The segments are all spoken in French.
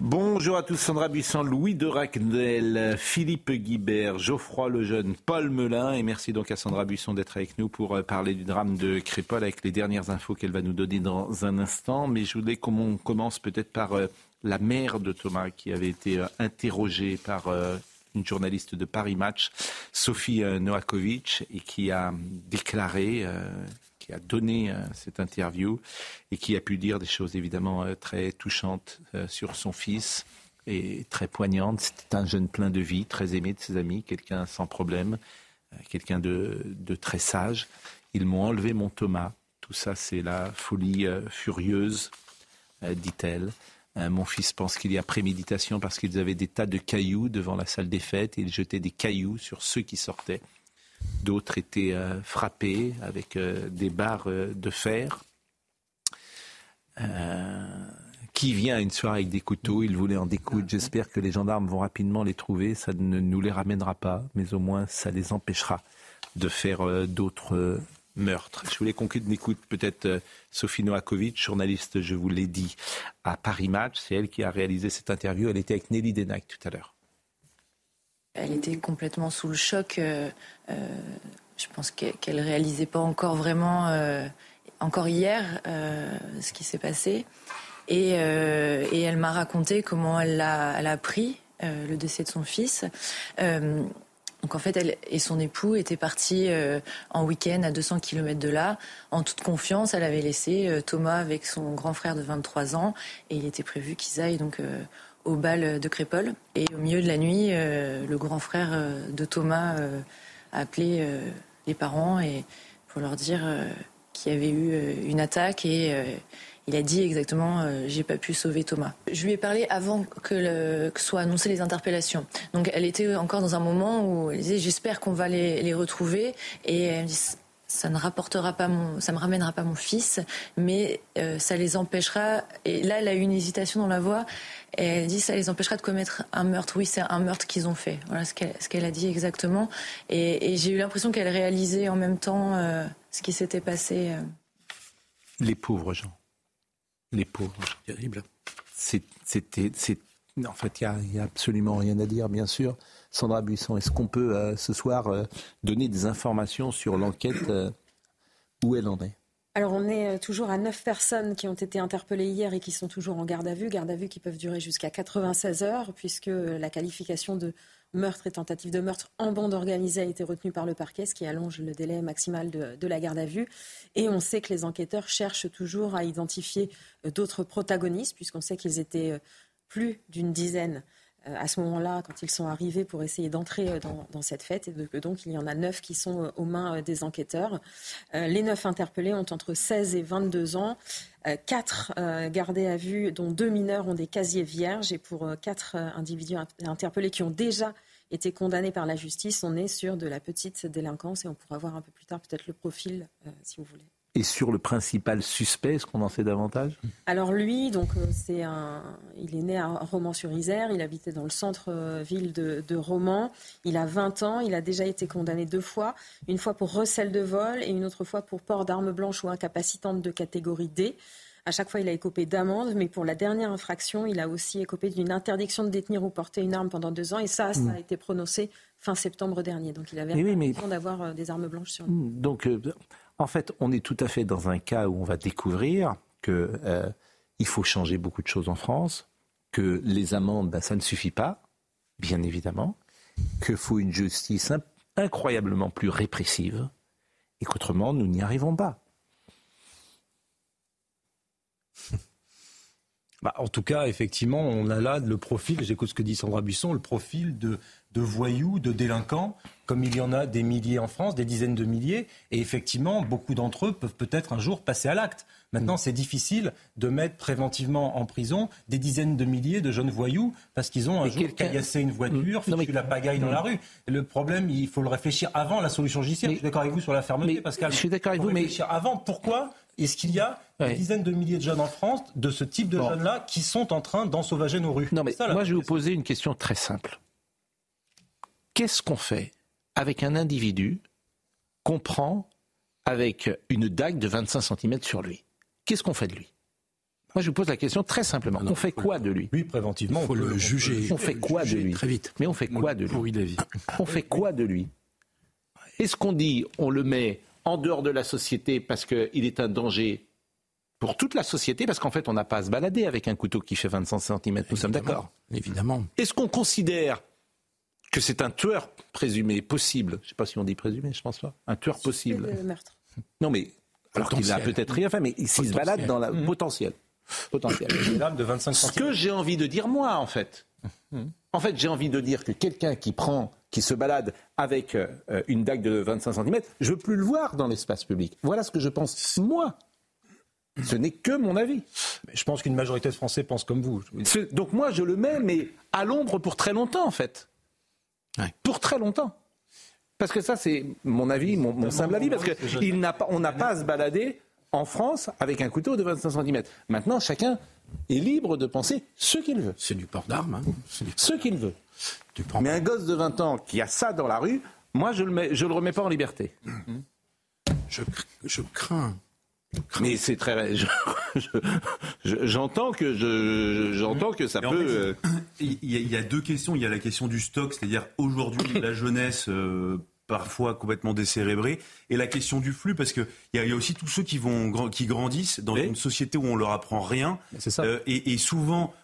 Bonjour à tous, Sandra Buisson, Louis de Raquenel, Philippe Guibert, Geoffroy Lejeune, Paul Melun, et merci donc à Sandra Buisson d'être avec nous pour euh, parler du drame de Crépol avec les dernières infos qu'elle va nous donner dans un instant. Mais je voulais qu'on commence peut-être par euh, la mère de Thomas qui avait été euh, interrogée par une journaliste de Paris Match, Sophie Noakovic, et qui a déclaré qui a donné euh, cette interview et qui a pu dire des choses évidemment euh, très touchantes euh, sur son fils et très poignantes. C'était un jeune plein de vie, très aimé de ses amis, quelqu'un sans problème, quelqu'un de, de, très sage. Ils m'ont enlevé mon Thomas. Tout ça, c'est la folie furieuse, dit-elle. Mon fils pense qu'il y a préméditation parce qu'ils avaient des tas de cailloux devant la salle des fêtes et ils jetaient des cailloux sur ceux qui sortaient. D'autres étaient euh, frappés avec euh, des barres euh, de fer. qui vient une soirée avec des couteaux, il voulait en découdre. J'espère que les gendarmes vont rapidement les trouver. Ça ne nous les ramènera pas, mais au moins ça les empêchera de faire d'autres meurtres. Je voulais qu'on écoute peut-être Sophie Noakovic, journaliste, je vous l'ai dit, à Paris Match. C'est elle qui a réalisé cette interview. Elle était avec Nelly Denac tout à l'heure. Elle était complètement sous le choc. Euh, euh, je pense qu'elle ne réalisait pas encore vraiment, euh, encore hier, ce qui s'est passé. Et, elle m'a raconté comment elle a, appris le décès de son fils. Donc en fait, elle et son époux étaient partis en week-end à 200 km de là. En toute confiance, elle avait laissé Thomas avec son grand frère de 23 ans et il était prévu qu'ils aillent donc au bal de Crépole. Et au milieu de la nuit, euh, le grand frère euh, de Thomas euh, a appelé les parents et pour leur dire qu'il y avait eu une attaque et il a dit exactement j'ai pas pu sauver Thomas. Je lui ai parlé avant que, que soient annoncées les interpellations. Donc elle était encore dans un moment où elle disait j'espère qu'on va les, les, retrouver et elle me dit ça ne rapportera pas mon, ça me ramènera pas mon fils, mais ça les empêchera. Et là, elle a eu une hésitation dans la voix. Et elle dit ça les empêchera de commettre un meurtre. Oui, c'est un meurtre qu'ils ont fait. Voilà ce qu'elle a dit exactement. Et, j'ai eu l'impression qu'elle réalisait en même temps euh, ce qui s'était passé. Euh. Les pauvres gens. Les pauvres. Terrible. C'était. En fait, il n'y a, absolument rien à dire, bien sûr. Sandra Buisson, est-ce qu'on peut euh, ce soir donner des informations sur l'enquête où elle en est? Alors on est euh, toujours à neuf personnes qui ont été interpellées hier et qui sont toujours en garde à vue, garde à vue qui peuvent durer jusqu'à 96 heures puisque la qualification de meurtre et tentative de meurtre en bande organisée a été retenue par le parquet, ce qui allonge le délai maximal de, de la garde à vue. Et on sait que les enquêteurs cherchent toujours à identifier euh, d'autres protagonistes puisqu'on sait qu'ils étaient euh, plus d'une dizaine. euh, à ce moment-là, quand ils sont arrivés pour essayer d'entrer euh, dans, cette fête, et donc il y en a neuf qui sont euh, aux mains des enquêteurs. les neuf interpellés ont entre 16 et 22 ans. quatre gardés à vue, dont deux mineurs, ont des casiers vierges. Et pour quatre individus interpellés qui ont déjà été condamnés par la justice, on est sur de la petite délinquance et on pourra voir un peu plus tard peut-être le profil, si vous voulez. Et sur le principal suspect, est-ce qu'on en sait davantage? Alors lui, donc euh, c'est un, il est né à Romans-sur-Isère, il habitait dans le centre-ville de, de, Romans. Il a 20 ans, il a déjà été condamné deux fois, une fois pour recel de vol et une autre fois pour port d'armes blanches ou incapacitantes de catégorie D. À chaque fois, il a écopé d'amende, mais pour la dernière infraction, il a aussi écopé d'une interdiction de détenir ou porter une arme pendant deux ans. Et ça, ça a hmm. été prononcé fin septembre dernier. Donc il avait oui, mais... d'avoir euh, des armes blanches sur lui. Donc euh, en fait, on est tout à fait dans un cas où on va découvrir qu'il euh, faut changer beaucoup de choses en France, que les amendes, ben, ça ne suffit pas, bien évidemment, qu'il faut une justice incroyablement plus répressive, et qu'autrement, nous n'y arrivons pas. Bah, en tout cas, effectivement, on a là le profil, j'écoute ce que dit Sandra Buisson, le profil de, de voyous, de délinquants, comme il y en a des milliers en France, des dizaines de milliers. Et effectivement, beaucoup d'entre eux peuvent peut-être un jour passer à l'acte. Maintenant, c'est difficile de mettre préventivement en prison des dizaines de milliers de jeunes voyous parce qu'ils ont un jour caillassé une voiture, mmh. foutu la pagaille dans la rue. Le problème, il faut le réfléchir avant la solution judiciaire. je suis d'accord avec vous sur la fermeté, Pascal. Je suis d'accord avec vous, mais avant, pourquoi Est-ce qu'il y a des dizaines de milliers de jeunes en France, de ce type de jeunes-là, qui sont en train d'ensauvager nos rues? Non, mais moi, je vais vous poser une question très simple. Qu'est-ce qu'on fait avec un individu qu'on prend avec une dague de 25 cm sur lui? Qu'est-ce qu'on fait de lui? Moi, je vous pose la question très simplement. Ah on fait quoi de lui? Lui, préventivement, il faut le juger. On fait quoi de lui? Très vite. Mais on fait quoi de lui? On fait quoi de lui? Est-ce qu'on dit on le met en dehors de la société parce qu'il est un danger pour toute la société, parce qu'en fait, on n'a pas à se balader avec un couteau qui fait 25 cm. Nous sommes d'accord Évidemment. Est-ce qu'on considère que c'est un tueur présumé, possible Je ne sais pas si on dit présumé, je pense pas. Un tueur possible. meurtre. Non, mais alors qu'il n'a peut-être rien fait, mais s'il se balade dans la mmh. potentiel. potentiel. de 25 Ce que j'ai envie de dire moi, en fait, en fait, j'ai envie de dire que quelqu'un qui prend qui se balade avec euh, une dague de 25 cm, je veux plus le voir dans l'espace public. Voilà ce que je pense, moi. Ce n'est que mon avis. je pense qu'une majorité de Français pense comme vous. Donc moi, je le mets, mais à l'ombre pour très longtemps, en fait. Pour très longtemps. Parce que ça, c'est mon avis, mon, simple avis, parce qu'on n'a pas à se balader en France avec un couteau de 25 cm. Maintenant, chacun est libre de penser ce qu'il veut. C'est du port d'armes. Hein. Ce qu'il veut. Mais un gosse de 20 ans qui a ça dans la rue, moi, je ne le, le remets pas en liberté. Je, crains. Mais c'est très. J'entends que j'entends que ça peut. Euh, il y, a deux questions. Il y a la question du stock, c'est-à-dire aujourd'hui la jeunesse euh, parfois complètement décérébrée, et la question du flux, parce qu'il y, a, y a aussi tous ceux qui vont qui grandissent dans une société où on leur apprend rien. Ça. Euh, et, souvent,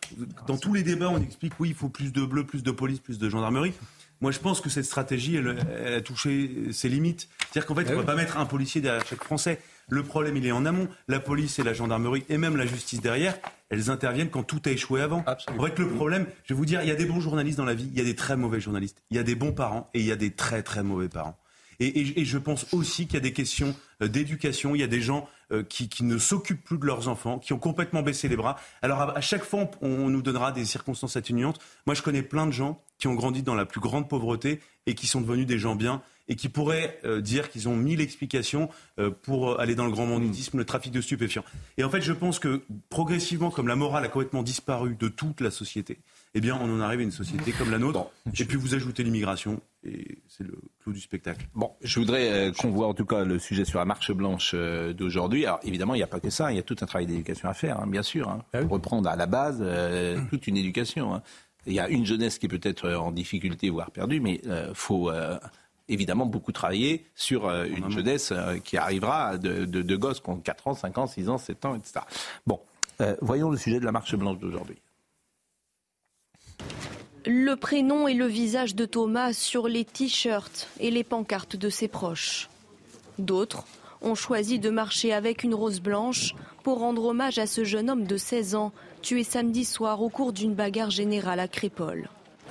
dans tous les débats, on explique oui, il faut plus de bleu, plus de police, plus de gendarmerie. Moi, je pense que cette stratégie, elle, a touché ses limites. C'est-à-dire qu'en fait, eh on ne va pas mettre un policier derrière chaque Français. Le problème, il est en amont. La police et la gendarmerie et même la justice derrière, elles interviennent quand tout a échoué avant. Absolument. En fait, le problème, je vais vous dire, il y a des bons journalistes dans la vie, il y a des très mauvais journalistes, il y a des bons parents et il y a des très très mauvais parents. Et, je pense aussi qu'il y a des questions euh, d'éducation. Il y a des gens euh, qui, ne s'occupent plus de leurs enfants, qui ont complètement baissé les bras. Alors à, chaque fois, on, nous donnera des circonstances atténuantes. Moi, je connais plein de gens qui ont grandi dans la plus grande pauvreté et qui sont devenus des gens bien et qui pourraient euh, dire qu'ils ont mille explications euh, pour aller dans le grand banditisme, le trafic de stupéfiants. Et en fait, je pense que progressivement, comme la morale a complètement disparu de toute la société, eh bien, on en arrive à une société comme la nôtre. et puis vous ajoutez l'immigration, et c'est le clou du spectacle. Bon, je voudrais euh, qu'on voit en tout cas le sujet sur la marche blanche d'aujourd'hui. Alors évidemment, il n'y a pas que ça, il y a tout un travail d'éducation à faire, hein, bien sûr. Hein. Ah Reprendre à la base toute une éducation. Hein. Il y a une jeunesse qui est peut-être en difficulté, voire perdue, mais il faut évidemment beaucoup travaillé sur euh, une jeunesse euh, qui arrivera de, de, gosses qui ont 4 ans, 5 ans, 6 ans, 7 ans, etc. Bon, euh, voyons le sujet de la marche blanche d'aujourd'hui. Le prénom et le visage de Thomas sur les t-shirts et les pancartes de ses proches. D'autres ont choisi de marcher avec une rose blanche pour rendre hommage à ce jeune homme de 16 ans tué samedi soir au cours d'une bagarre générale à Crépole.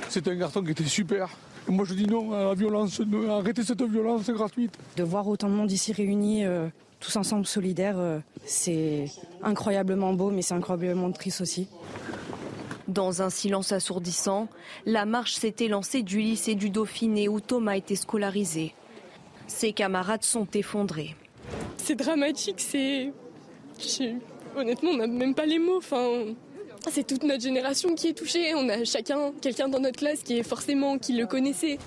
C'est un garçon qui était super. Moi je dis non à la violence, arrêtez cette violence gratuite. De voir autant de monde ici réunis, euh, tous ensemble solidaires, euh, c'est incroyablement beau, mais c'est incroyablement triste aussi. Dans un silence assourdissant, la marche s'était lancée du lycée du Dauphiné où Thomas était scolarisé. Ses camarades sont effondrés. C'est dramatique, c'est. Honnêtement, on n'a même pas les mots. Enfin, c'est toute notre génération qui est touchée. On a chacun quelqu'un dans notre classe qui est forcément qui le connaissait.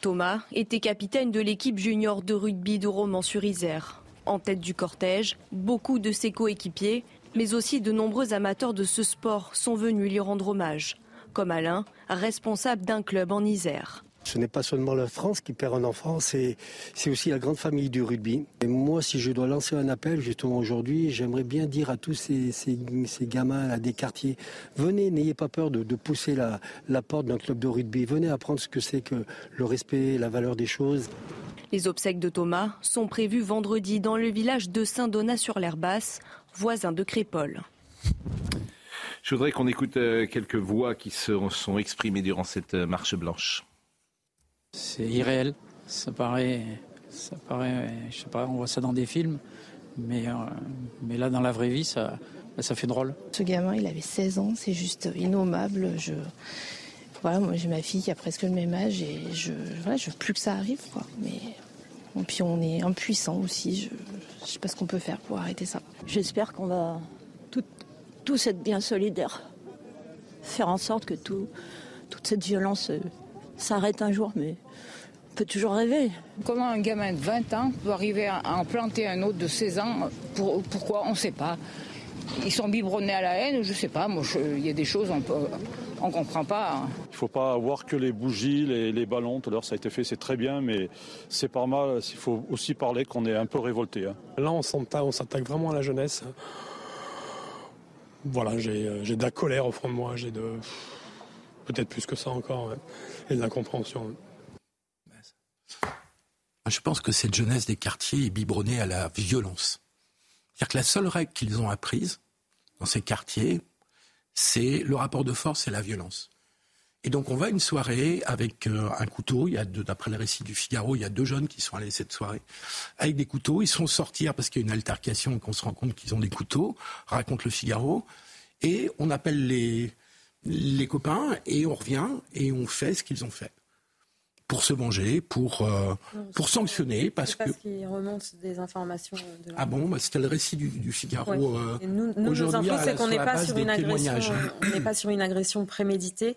Thomas était capitaine de l'équipe junior de rugby de Romans-sur-Isère. En tête du cortège, beaucoup de ses coéquipiers, mais aussi de nombreux amateurs de ce sport sont venus lui rendre hommage, comme Alain, responsable d'un club en Isère. Ce n'est pas seulement la France qui perd un enfant, c'est aussi la grande famille du rugby. Et moi, si je dois lancer un appel justement aujourd'hui, j'aimerais bien dire à tous ces, gamins à des quartiers, venez, n'ayez pas peur de, pousser la, la porte d'un club de rugby. Venez apprendre ce que c'est que le respect, la valeur des choses. Les obsèques de Thomas sont prévues vendredi dans le village de Saint-Donat-sur-l'Herbasse, voisin de Crépole. Je voudrais qu'on écoute euh, quelques voix qui se sont exprimées durant cette euh, marche blanche. C'est irréel. Ça paraît, ça paraît, je sais pas, on voit ça dans des films, mais, euh, mais là, dans la vraie vie, ça, ça fait drôle. Ce gamin, il avait 16 ans, c'est juste innommable. Je, voilà, moi j'ai ma fille qui a presque le même âge et je, voilà, je veux plus que ça arrive, quoi. Mais puis on est impuissant aussi. je sais pas ce qu'on peut faire pour arrêter ça. J'espère qu'on va tout- tous être bien solidaires. Faire en sorte que tout, toute cette violence euh, s'arrête un jour, mais on peut toujours rêver. Comment un gamin de 20 ans peut arriver à en planter un autre de 16 ans pour, Pourquoi? On ne sait pas. Ils sont biberonnés à la haine, je ne sais pas. Moi, je- il y a des choses, on ne comprend pas. Il ne faut pas avoir que les bougies, les, les ballons. Tout à l'heure, ça a été fait, c'est très bien, mais c'est pas mal. Il faut aussi parler qu'on est un peu révolté. hein. Là, on s'attaque, vraiment à la jeunesse. Voilà, j'ai, euh, j'ai de la colère au fond de moi, j'ai de. Peut-être plus que ça encore, ouais. et de l'incompréhension. Je pense que cette jeunesse des quartiers est biberonnée à la violence. C'est-à-dire que la seule règle qu'ils ont apprise dans ces quartiers, c'est le rapport de force et la violence. Et donc on va à une soirée avec euh, un couteau. Il y a d'après le récit du Figaro, il y a deux jeunes qui sont allés cette soirée avec des couteaux. Ils sont sortir parce qu'il y a une altercation et qu'on se rend compte qu'ils ont des couteaux. Raconte le Figaro. Et on appelle les les copains et on revient et on fait ce qu'ils ont fait pour se venger, pour euh, pour sanctionner parce C'est que parce qu'il remonte des informations de ah bon, bah, c'était le récit du, du Figaro. Ouais. euh, nous, nous, nos infos, c'est qu'on n'est pas sur une agression. témoignages. On n'est pas sur une agression préméditée.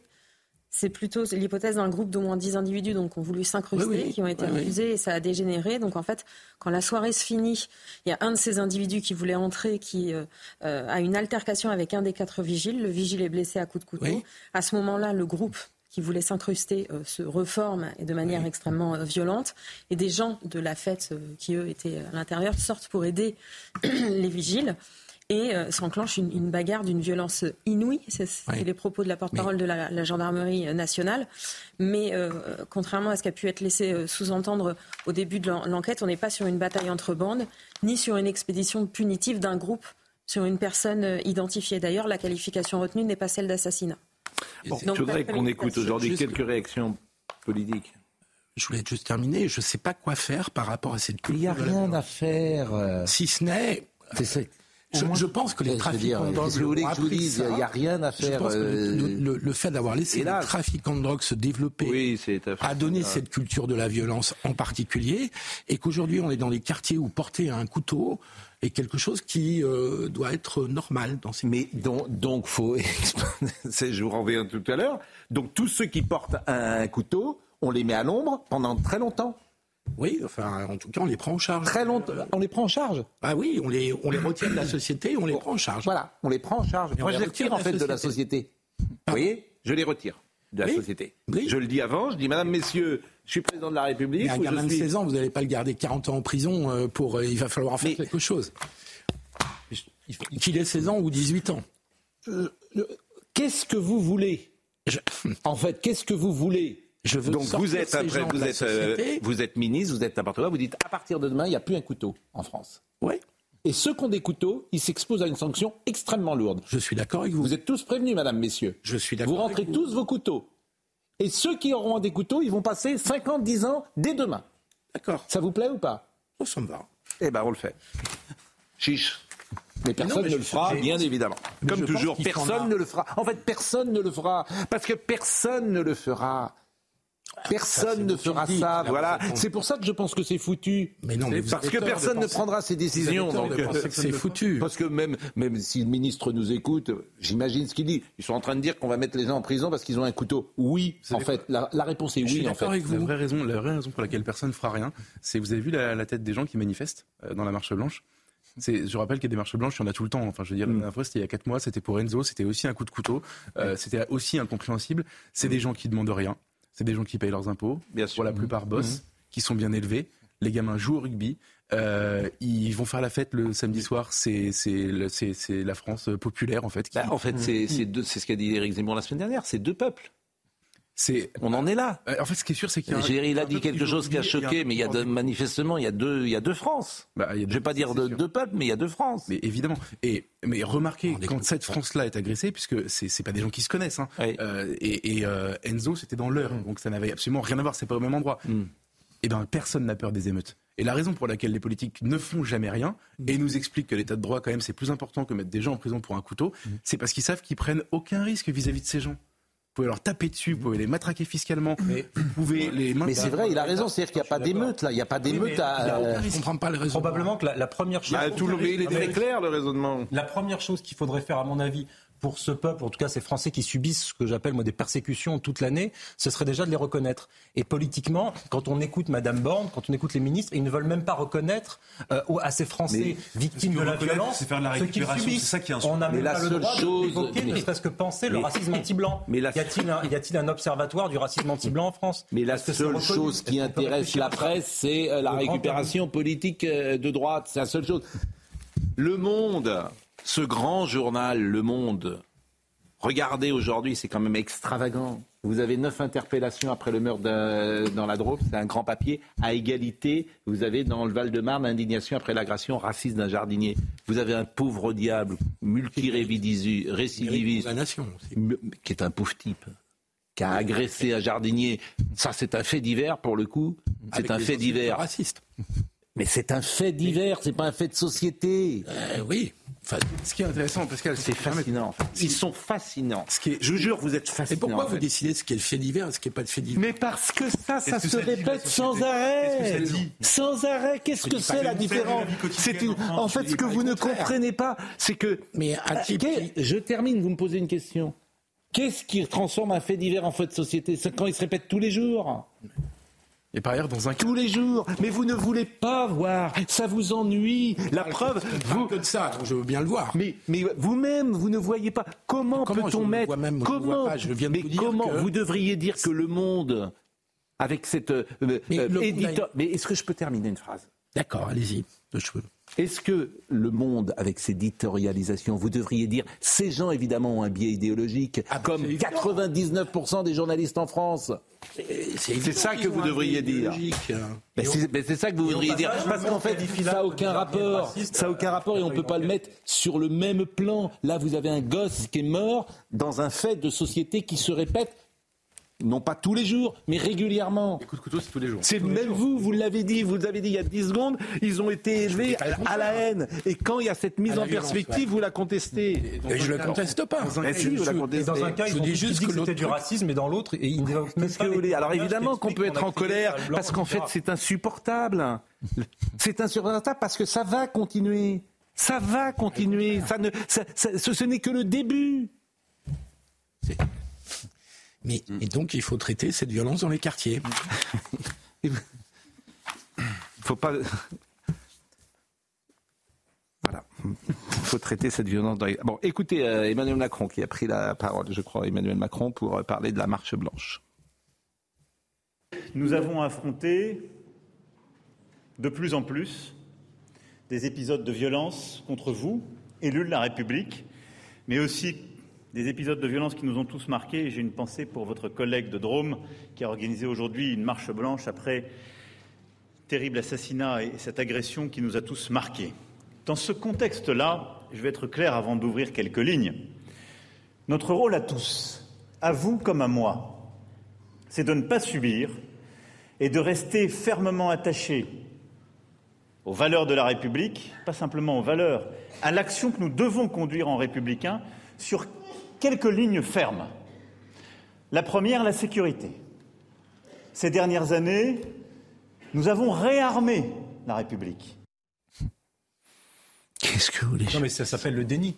C'est plutôt l'hypothèse d'un groupe d'au moins 10 individus donc, qui ont voulu s'incruster, Oui, oui. qui ont été Oui, accusés et ça a dégénéré. Donc en fait, quand la soirée se finit, il y a un de ces individus qui voulait entrer qui euh, a une altercation avec un des quatre vigiles. Le vigile est blessé à coups de couteau. À ce moment-là, le groupe qui voulait s'incruster euh, se reforme et de manière extrêmement euh, violente. Et des gens de la fête euh, qui, eux, étaient à l'intérieur sortent pour aider les vigiles. Et euh, s'enclenche une, une bagarre d'une violence inouïe. C'est Oui. les propos de la porte-parole de la, la gendarmerie nationale. Mais euh, contrairement à ce qui a pu être laissé sous-entendre au début de l'en- l'enquête, on n'est pas sur une bataille entre bandes, ni sur une expédition punitive d'un groupe sur une personne identifiée. D'ailleurs, la qualification retenue n'est pas celle d'assassinat. Bon, Donc, je voudrais qu'on écoute aujourd'hui Juste- quelques réactions politiques. Je voulais juste terminer. Je ne sais pas quoi faire par rapport à cette culture. Il n'y a de la rien violence. à faire. euh, Si ce n'est. Je, je pense que les Je trafiquants de drogue. que vous voulez que je vous dise. Il y a rien à Je faire, pense que le, euh, le- le- le fait d'avoir laissé les Hélas. trafiquants de drogue se développer Oui, a donné cette culture de la violence en particulier, et qu'aujourd'hui on est dans des quartiers où porter un couteau est quelque chose qui euh, doit être normal dans ces Mais donc, donc faut. je vous reviens tout à l'heure. Donc tous ceux qui portent un couteau, on les met à l'ombre pendant très longtemps. Oui, enfin, en tout cas, on les prend en charge. Très longtemps. On les prend en charge. Ah oui, on les, on les retire de la société, on les prend en charge. Voilà, on les prend en charge. Et Moi, je les retire en fait de la société. Vous voyez? Je les retire de la Oui. société. Oui. Je le dis avant, je dis Madame, Messieurs, je suis président de la République. Mais un gamin de suis- 16 ans, vous n'allez pas le garder 40 ans en prison euh, pour. euh, il va falloir en faire quelque chose. Qu'il ait 16 ans ou 18 ans. Euh, Qu'est-ce que vous voulez En fait, qu'est-ce que vous voulez Je veux Donc vous êtes ces après, vous êtes, euh, vous êtes ministre, vous êtes n'importe quoi. Vous dites à partir de demain, il n'y a plus un couteau en France. Oui. Et ceux qui ont des couteaux, ils s'exposent à une sanction extrêmement lourde. Je suis d'accord avec vous. Vous êtes tous prévenus, Madame, Messieurs. Je suis Vous d'accord. rentrez avec vous. tous vos couteaux. Et ceux qui auront des couteaux, ils vont passer 50, 10 ans dès demain. D'accord. Ça vous plaît ou pas? Oh, ça me va. Eh ben, on le fait. Chiche. Mais personne non, mais ne le fera, bien évidemment. Mais Comme toujours, personne a- ne le fera. En fait, personne ne le fera. Parce que personne ne le fera. Personne c'est ne fera ça, là, voilà. C'est pour ça que je pense que c'est foutu. Mais non, mais parce que personne ne prendra ces décisions. Donc, euh, que c'est foutu. Parce que même, même si le ministre nous écoute, j'imagine ce qu'il dit. Ils sont en train de dire qu'on va mettre les gens en prison parce qu'ils ont un couteau. Oui, en fait. La, la réponse est Je suis oui, en fait. avec vous. La vraie, raison, la vraie raison pour laquelle personne ne fera rien, c'est vous avez vu la, la tête des gens qui manifestent euh, dans la marche blanche? Je rappelle qu'il y a des marches blanches, il y en a tout le temps. Enfin, je veux dire, la dernière fois, c'était il y a 4 mois, c'était pour Enzo, c'était aussi un coup de couteau, euh, c'était aussi incompréhensible. C'est des gens qui demandent rien, c'est des gens qui payent leurs impôts, Bien sûr. pour la plupart boss, qui sont bien élevés. Les gamins jouent au rugby, euh, ils vont faire la fête le samedi soir. C'est, la France populaire, en fait. qui- Bah, en fait, deux- c'est ce qu'a dit Éric Zemmour la semaine dernière. C'est deux peuples. C'est, On en est là. euh, en fait, ce qui est sûr, c'est qu'il y a un- Géry, il a un dit quelque chose qui a choqué, mais il y a manifestement, il y a deux, il y a deux France. Bah, il y a Je vais pas dire de, deux peuples, mais il y a deux France. Mais évidemment. Et mais remarquez quand cette France-là est agressée, puisque c'est c'est pas des gens qui se connaissent. Hein. Euh, et et, euh, Enzo, c'était dans l'heure, donc ça n'avait absolument rien à voir. C'est pas au même endroit. Et ben personne n'a peur des émeutes. Et la raison pour laquelle les politiques ne font jamais rien et nous expliquent que l'état de droit quand même c'est plus important que mettre des gens en prison pour un couteau, c'est parce qu'ils savent qu'ils prennent aucun risque vis-à-vis de ces gens. Pouvez leur taper dessus, vous pouvez les matraquer fiscalement, mais vous pouvez les Mais c'est vrai, il a raison, c'est-à-dire qu'il n'y a pas d'émeute là, il n'y a pas d'émeute à. Je comprends pas le raisonnement. Probablement que la, la première chose. Bah, tout le- il est très clair le raisonnement. La première chose qu'il faudrait faire, à mon avis, pour ce peuple, en tout cas ces Français qui subissent ce que j'appelle moi des persécutions toute l'année, ce serait déjà de les reconnaître. Et politiquement, quand on écoute Madame Borne, quand on écoute les ministres, ils ne veulent même pas reconnaître euh, à ces Français victimes de la violence faire de la ce qu'ils récupération, subissent. c'est ça qui est On n'a même Mais la pas le droit chose- d'évoquer, ne mais- serait-ce que penser le mais- racisme anti-blanc. Mais la- Y a-t-il un, y a-t-il un observatoire du racisme anti-blanc en France? Mais la seule chose qui intéresse la presse, c'est euh, la récupération politique euh, de droite. C'est la seule chose. Le Monde, ce grand journal, Le Monde, regardez aujourd'hui, c'est quand même extravagant. Vous avez neuf interpellations après le meurtre dans la Drôme, c'est un grand papier. À égalité, vous avez dans le Val-de-Marne indignation après l'agression raciste d'un jardinier. Vous avez un pauvre diable, multirécidiviste, qui est un pauvre type, qui a agressé un jardinier. Ça, c'est un fait divers pour le coup. C'est un fait divers. racistes. Mais c'est un fait divers, c'est pas un fait de société. Euh, oui. Enfin, Ce qui est intéressant, Pascal, C'est fascinant. Ils sont fascinants. Ce qui est- Je vous jure, vous êtes et fascinants. pourquoi en vous décidez ce qui est le fait divers et ce qui n'est pas le fait divers? Mais parce que ça, ça que se ça répète sans arrêt. Sans arrêt. Qu'est-ce que c'est la différence C'est une- en fait, ce que vous ne comprenez pas, c'est que. Mais qui- Je termine. Vous me posez une question. Qu'est-ce qui transforme un fait divers en fait de société C'est quand il se répète tous les jours? Et par ailleurs, dans un Tous les jours. Mais vous ne voulez pas voir. Ça vous ennuie. La preuve, vous vous. que de ça, je veux bien le voir. Mais, mais vous-même, vous ne voyez pas. Comment, peut-on mettre vois même, Comment je viens de Mais vous dire comment que- Vous devriez dire que le monde, avec cette euh, Mais euh, édito- Mais est-ce que je peux terminer une phrase? D'accord, allez-y. Je peux. Est-ce que le monde, avec ses éditorialisations, vous devriez dire ces gens évidemment ont un biais idéologique, Ah, bah, comme c'est évident. 99% des journalistes en France C'est ça que vous devriez dire. Mais c'est ça que vous voudriez dire. Parce qu'en fait, ça n'a aucun rapport. Ça n'a aucun rapport et on ne peut pas le mettre sur le même plan. Là, vous avez un gosse qui est mort dans un fait de société qui se répète, non pas tous les jours, mais régulièrement. coup de couteau, c'est tous les jours. C'est même vous, vous l'avez dit, vous l'avez dit il y a 10 secondes, ils ont été élevés à la haine. Et quand il y a cette mise en perspective, ouais. vous la contestez. Et je le conteste pas. Eh si, vous la Et contestez. dans un cas, Je ils ont dis dit juste que c'était du racisme, et dans l'autre, et ils Qu'est-ce pas que vous les voulez Alors évidemment qu'on peut être en colère, parce qu'en fait c'est insupportable. C'est insupportable parce que ça va continuer. Ça va continuer. Ça ne, ça- ça- ce, ce n'est que le début. Mais, et donc, il faut traiter cette violence dans les quartiers. Il faut pas. Voilà. Il faut traiter cette violence. Dans les... Bon, écoutez euh, Emmanuel Macron qui a pris la parole, je crois, Emmanuel Macron, pour euh, parler de la marche blanche. Nous avons affronté de plus en plus des épisodes de violence contre vous, élus de la République, mais aussi des épisodes de violence qui nous ont tous marqués. J'ai une pensée pour votre collègue de Drôme qui a organisé aujourd'hui une marche blanche après terrible assassinat et cette agression qui nous a tous marqués. Dans ce contexte-là, je vais être clair avant d'ouvrir quelques lignes. Notre rôle à tous, à vous comme à moi, c'est de ne pas subir et de rester fermement attachés aux valeurs de la République, pas simplement aux valeurs, à l'action que nous devons conduire en républicain sur quelques lignes fermes. La première, la sécurité. Ces dernières années, nous avons réarmé la République. Qu'est-ce que vous voulez Non, mais ça s'appelle le déni.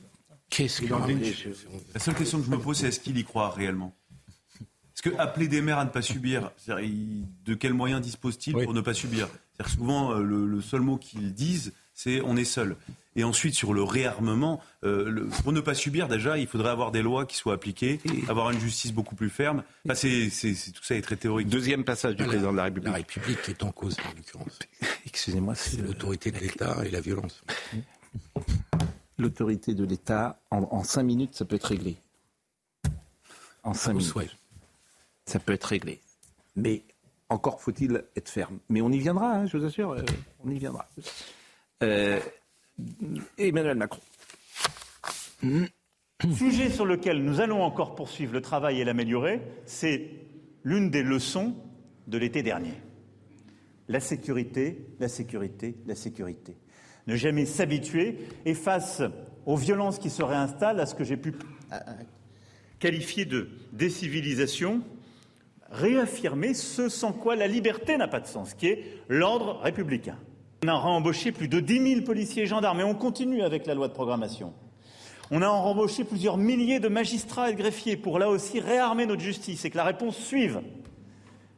Qu'est-ce que vous voulez La seule question que je me pose, c'est est-ce qu'il y croit réellement? Est-ce que appeler des maires à ne pas subir, de quels moyens disposent-ils pour ne pas subir? C'est-à-dire, Souvent, euh, le, le seul mot qu'ils disent, c'est on est seul. Et ensuite, sur le réarmement, euh, le- pour ne pas subir, déjà, il faudrait avoir des lois qui soient appliquées, avoir une justice beaucoup plus ferme. Enfin, c'est- c'est- c'est- tout ça est très théorique. Deuxième passage du La- président de la République. La République est en cause, en l'occurrence. Excusez-moi, C'est l'autorité de l'État et la violence. l'autorité de l'État, en, en cinq minutes, ça peut être réglé. En cinq minutes. souhait. Ça peut être réglé. Mais encore faut-il être ferme. Mais on y viendra, hein, je vous assure, euh, on y viendra. Euh, Emmanuel Macron. Sujet sur lequel nous allons encore poursuivre le travail et l'améliorer, c'est l'une des leçons de l'été dernier. La sécurité, la sécurité, la sécurité. Ne jamais s'habituer et face aux violences qui se réinstallent, à ce que j'ai pu, qualifié de décivilisation, réaffirmer ce sans quoi la liberté n'a pas de sens, qui est l'ordre républicain. On a embauché plus de 10 000 policiers et gendarmes et on continue avec la loi de programmation. On a embauché plusieurs milliers de magistrats et de greffiers pour là aussi réarmer notre justice et que la réponse suive.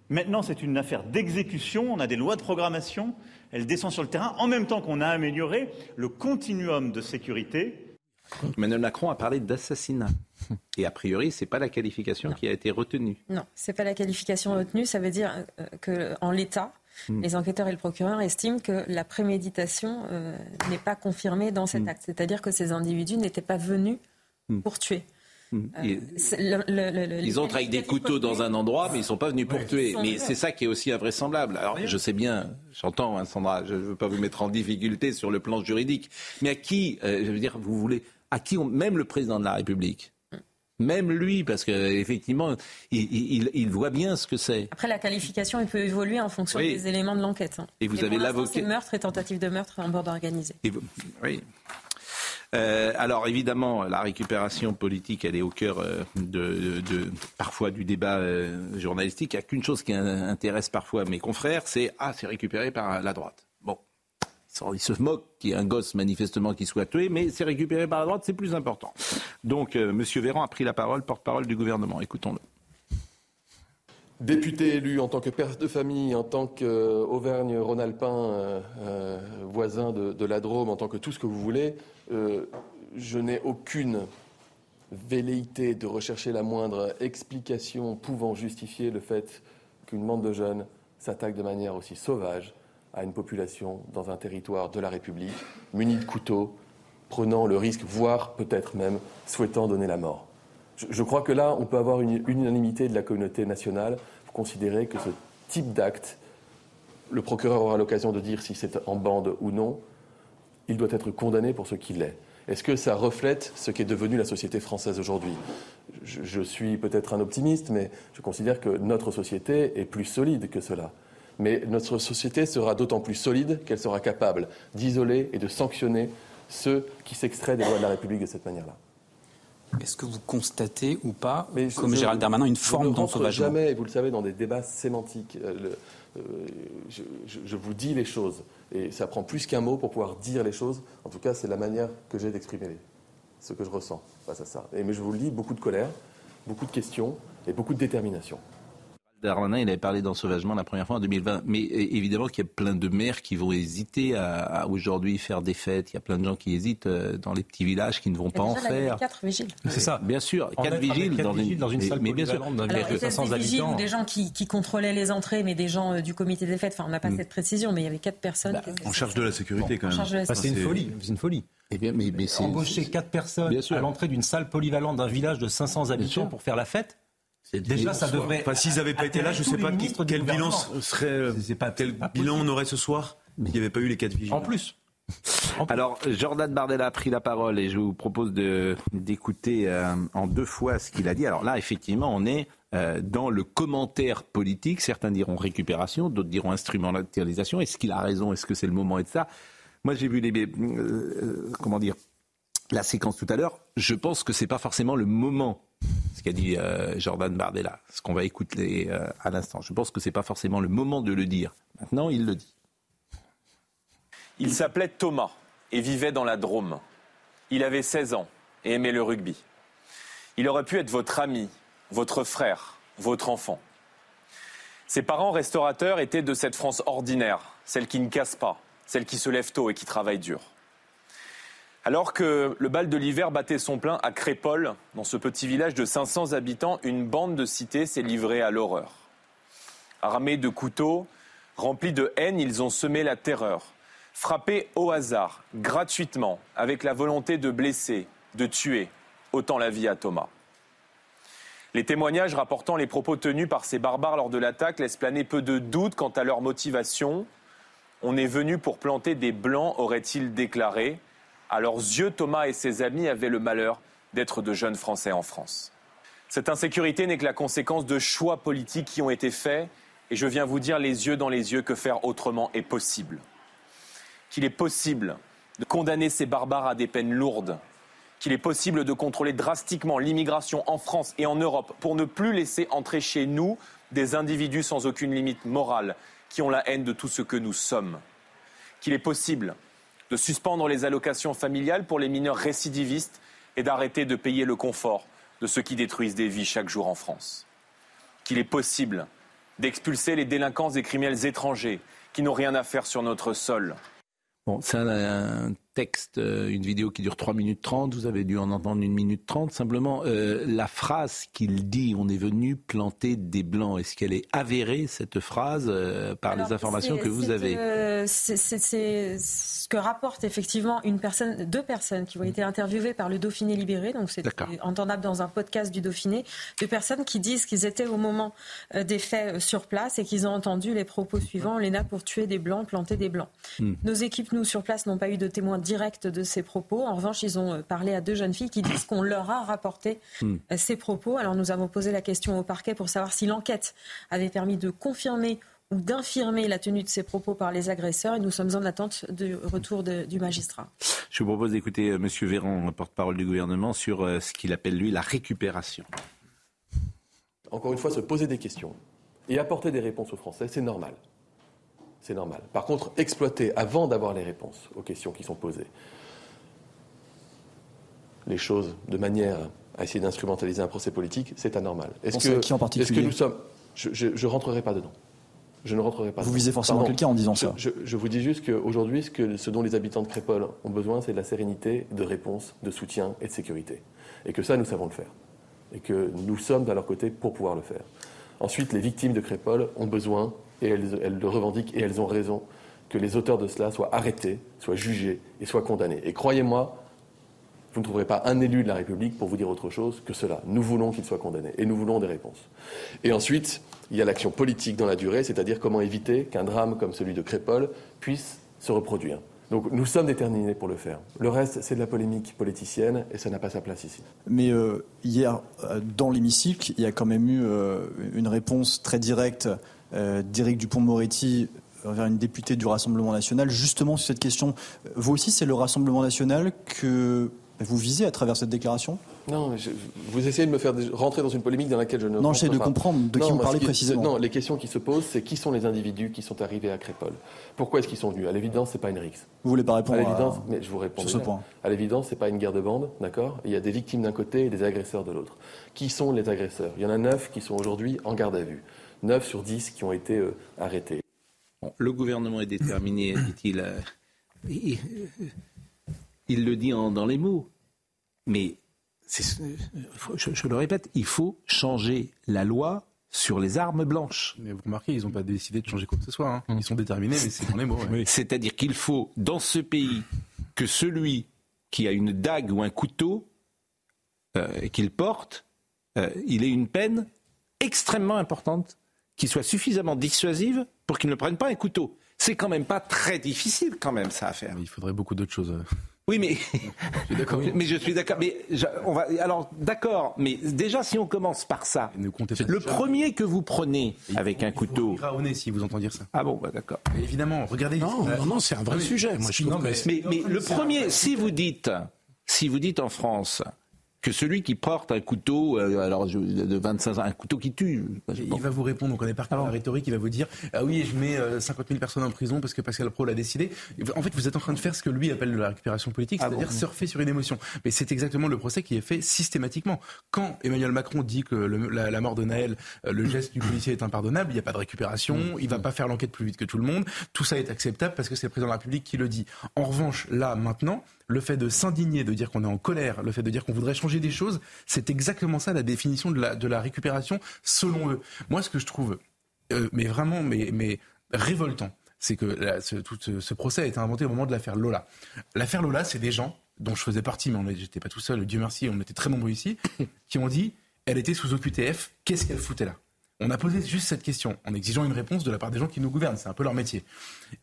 Maintenant, c'est une affaire d'exécution. On a des lois de programmation. Elle descend sur le terrain en même temps qu'on a amélioré le continuum de sécurité Emmanuel Macron a parlé d'assassinat. Et a priori, ce n'est pas la qualification qui a été retenue. Non, ce n'est pas la qualification retenue. Ça veut dire euh, qu'en l'état, hmm. les enquêteurs et le procureur estiment que la préméditation euh, n'est pas confirmée dans cet hmm. acte. C'est-à-dire que ces individus n'étaient pas venus hmm. pour tuer. Euh, ils entrent avec des couteaux dans un endroit, mais ils ne sont pas venus pour tuer. Mais c'est ça qui est aussi invraisemblable. Alors, je sais bien, j'entends, hein, Sandra, je ne veux pas vous mettre en difficulté sur le plan juridique, mais à qui, je veux dire, vous voulez à qui on, même le président de la République, même lui, parce qu'effectivement, il, il, voit bien ce que c'est. Après, la qualification, il peut évoluer en fonction des éléments de l'enquête. Hein. Et vous avez l'avocat. meurtre et tentative de meurtre en bord organisé. Oui. Euh, alors évidemment, la récupération politique, elle est au cœur euh, de, de, parfois du débat euh, journalistique. Il n'y a qu'une chose qui intéresse parfois mes confrères, c'est ah, c'est récupéré par la droite. Il se moque qu'il y ait un gosse manifestement qui soit tué, mais c'est récupéré par la droite, c'est plus important. Donc, euh, M. Véran a pris la parole, porte-parole du gouvernement. Écoutons-le. Député élu en tant que père de famille, en tant qu'Auvergne-Rhône-Alpin, euh, euh, voisin de, la Drôme, en tant que tout ce que vous voulez, je n'ai aucune velléité de rechercher la moindre explication pouvant justifier le fait qu'une bande de jeunes s'attaque de manière aussi sauvage à une population dans un territoire de la République, munie de couteaux, prenant le risque, voire peut-être même souhaitant donner la mort. Je, crois que là, on peut avoir une unanimité de la communauté nationale pour considérer que ce type d'acte, le procureur aura l'occasion de dire si c'est en bande ou non, il doit être condamné pour ce qu'il est. Est-ce que ça reflète ce qu'est devenu la société française aujourd'hui? Je suis peut-être un optimiste, mais je considère que notre société est plus solide que cela mais notre société sera d'autant plus solide qu'elle sera capable d'isoler et de sanctionner ceux qui s'extraient des lois de la République de cette manière-là. Est-ce que vous constatez ou pas, comme Gérald Darmanin, une forme d'ensauvagement? jamais, vous le savez, dans des débats sémantiques. Euh, euh, je, vous dis les choses. Et ça prend plus qu'un mot pour pouvoir dire les choses. En tout cas, c'est la manière que j'ai d'exprimer ce que je ressens face à ça. Et, mais je vous le dis, beaucoup de colère, beaucoup de questions et beaucoup de détermination. Darmanin, il avait parlé d'ensauvagement la première fois en 2020. Mais évidemment qu'il y a plein de maires qui vont hésiter à, aujourd'hui faire des fêtes. Il y a plein de gens qui hésitent euh, dans les petits villages qui ne vont pas en faire. Quatre vigiles. C'est ça, bien sûr. Quatre vigiles, dans, une, dans une salle mais, bien sûr. de 500 habitants. des gens qui, contrôlaient les entrées, mais des gens euh, du comité des fêtes. Enfin, on n'a pas mm. cette précision, mais il y avait quatre personnes. Bah, en charge de la sécurité, quand même. Bah, c'est une folie. C'est une folie. Eh bien, mais, mais Embaucher quatre personnes à l'entrée d'une salle polyvalente d'un village de 500 habitants pour faire la fête Déjà, ça devrait. Enfin, s'ils n'avaient pas été là, je ne sais pas quel bilan serait. Euh, pas quel bilan on aurait ce soir. Il n'y avait pas eu les quatre vigiles. En plus. Alors, Jordan Bardella a pris la parole et je vous propose d'écouter euh, en deux fois ce qu'il a dit. Alors là, effectivement, on est euh, dans le commentaire politique. Certains diront récupération, d'autres diront instrumentalisation. Est-ce qu'il a raison? Est-ce que c'est le moment et de ça? Moi, j'ai vu les, comment dire, la séquence tout à l'heure. Je pense que c'est pas forcément le moment ce qu'a dit euh, Jordan Bardella, ce qu'on va écouter euh, à l'instant. Je pense que ce n'est pas forcément le moment de le dire. Maintenant, il le dit. Il s'appelait Thomas et vivait dans la Drôme. Il avait 16 ans et aimait le rugby. Il aurait pu être votre ami, votre frère, votre enfant. Ses parents restaurateurs étaient de cette France ordinaire, celle qui ne casse pas, celle qui se lève tôt et qui travaille dur. Alors que le bal de l'hiver battait son plein à Crépole, dans ce petit village de 500 habitants, une bande de cités s'est livrée à l'horreur. Armés de couteaux, remplis de haine, ils ont semé la terreur. Frappés au hasard, gratuitement, avec la volonté de blesser, de tuer, autant la vie à Thomas. Les témoignages rapportant les propos tenus par ces barbares lors de l'attaque laissent planer peu de doutes quant à leur motivation. On est venu pour planter des blancs, aurait-il déclaré. À leurs yeux, Thomas et ses amis avaient le malheur d'être de jeunes Français en France. Cette insécurité n'est que la conséquence de choix politiques qui ont été faits, et je viens vous dire les yeux dans les yeux que faire autrement est possible. Qu'il est possible de condamner ces barbares à des peines lourdes, qu'il est possible de contrôler drastiquement l'immigration en France et en Europe pour ne plus laisser entrer chez nous des individus sans aucune limite morale qui ont la haine de tout ce que nous sommes. Qu'il est possible de suspendre les allocations familiales pour les mineurs récidivistes et d'arrêter de payer le confort de ceux qui détruisent des vies chaque jour en France. Qu'il est possible d'expulser les délinquants et criminels étrangers qui n'ont rien à faire sur notre sol. Bon, texte, euh, une vidéo qui dure 3 minutes 30, vous avez dû en entendre une minute 30. Simplement, euh, la phrase qu'il dit, on est venu planter des blancs, est-ce qu'elle est avérée, cette phrase, euh, par les informations que vous avez C'est ce que rapporte effectivement une personne, deux personnes qui ont été interviewées par le Dauphiné Libéré, donc c'est entendable dans un podcast du Dauphiné, deux personnes qui disent qu'ils étaient au moment des faits sur place et qu'ils ont entendu les propos suivants, l'ENA pour tuer des blancs, planter des blancs. Hmm. Nos équipes, nous, sur place, n'ont pas eu de témoins direct de ces propos. En revanche, ils ont euh, parlé à deux jeunes filles qui disent qu'on leur a rapporté euh, ces propos. Alors nous avons posé la question au parquet pour savoir si l'enquête avait permis de confirmer ou d'infirmer la tenue de ces propos par les agresseurs et nous sommes en attente du retour du magistrat. Je vous propose d'écouter euh, M. Véran, porte-parole du gouvernement, sur ce qu'il appelle lui la récupération. Encore une fois, se poser des questions et apporter des réponses aux Français, c'est normal c'est normal. Par contre, exploiter avant d'avoir les réponses aux questions qui sont posées, les choses de manière à essayer d'instrumentaliser un procès politique, c'est anormal. Est-ce que, qui en particulier est-ce que nous sommes Je ne rentrerai pas dedans. Je ne rentrerai pas. Vous visez forcément quelqu'un en disant ça. Je, vous dis juste qu'aujourd'hui, ce, que, ce dont les habitants de Crépole ont besoin, c'est de la sérénité, de réponse, de soutien et de sécurité. Et que ça, nous savons le faire. Et que nous sommes à leur côté pour pouvoir le faire. Ensuite, les victimes de Crépole ont besoin et elles, le revendiquent et elles ont raison, que les auteurs de cela soient arrêtés, soient jugés et soient condamnés. Et croyez-moi, vous ne trouverez pas un élu de la République pour vous dire autre chose que cela. Nous voulons qu'ils soient condamnés et nous voulons des réponses. Et ensuite, il y a l'action politique dans la durée, c'est-à-dire comment éviter qu'un drame comme celui de Crépole puisse se reproduire. Donc nous sommes déterminés pour le faire. Le reste, c'est de la polémique politicienne et ça n'a pas sa place ici. Mais euh, hier, euh, dans l'hémicycle, il y a quand même eu euh, une réponse très directe d'Éric Dupont-Moretti vers une députée du Rassemblement national, justement sur cette question. Vous aussi, c'est le Rassemblement national que vous visez à travers cette déclaration? Non, vous essayez de me faire rentrer dans une polémique dans laquelle je ne. Non, j'essaie de comprendre de qui vous parlez précisément. Non, les questions qui se posent, c'est qui sont les individus qui sont arrivés à Crépole Pourquoi est-ce qu'ils sont venus? À l'évidence, c'est pas une rixe. Vous voulez pas répondre à l'évidence Mais je vous réponds. Sur ce point. À l'évidence, c'est pas une guerre de bande, d'accord? Il y a des victimes d'un côté et des agresseurs de l'autre. Qui sont les agresseurs? Il y en a neuf qui sont aujourd'hui en garde à vue. 9 sur 10 qui ont été euh, arrêtés. le gouvernement est déterminé, dit-il. Euh, il, le dit dans les mots. Mais je, je, le répète, il faut changer la loi sur les armes blanches. Mais vous remarquez, ils n'ont pas décidé de changer quoi que ce soit. Hein. Ils sont déterminés, mais c'est dans les mots. C'est-à-dire qu'il faut, dans ce pays, que celui qui a une dague ou un couteau euh, qu'il porte, il ait une peine extrêmement importante qui soit suffisamment dissuasive pour qu'ils ne prennent pas un couteau. C'est quand même pas très difficile quand même ça à faire. Il faudrait beaucoup d'autres choses. Oui, mais je mais je suis d'accord. Mais on va alors d'accord. Mais déjà, si on commence par ça, le premier que vous prenez avec un couteau. Il si vous entendez dire ça. Ah bon, bah, d'accord. Évidemment, regardez. Non, non, non c'est un vrai sujet. Moi, je mais, mais, mais le premier, si vous dites, si vous dites en France, que celui qui porte un couteau, euh, alors de 25 ans, un couteau qui tue. Il va vous répondre, on connaît par cœur la rhétorique, il va vous dire Ah oui, je mets 50 euh, 000 personnes en prison parce que Pascal Pro l'a décidé. En fait, vous êtes en train de faire ce que lui appelle de la récupération politique, ah c'est-à-dire surfer sur une émotion. Mais c'est exactement le procès qui est fait systématiquement. Quand Emmanuel Macron dit que la, mort de Naël, euh, le geste du policier est impardonnable, il n'y a pas de récupération, mm. il ne va pas faire l'enquête plus vite que tout le monde, tout ça est acceptable parce que c'est le président de la République qui le dit. En revanche, là, maintenant, le fait de s'indigner, de dire qu'on est en colère, le fait de dire qu'on voudrait changer des choses, c'est exactement ça la définition de la, récupération selon eux. Moi, ce que je trouve, euh, mais vraiment, mais, révoltant, c'est que tout ce, procès a été inventé au moment de l'affaire Lola. L'affaire Lola, c'est des gens dont je faisais partie, mais j'étais pas tout seul, Dieu merci, on était très nombreux ici, qui ont dit, elle était sous OQTF, qu'est-ce qu'elle foutait là? On a posé juste cette question en exigeant une réponse de la part des gens qui nous gouvernent. C'est un peu leur métier.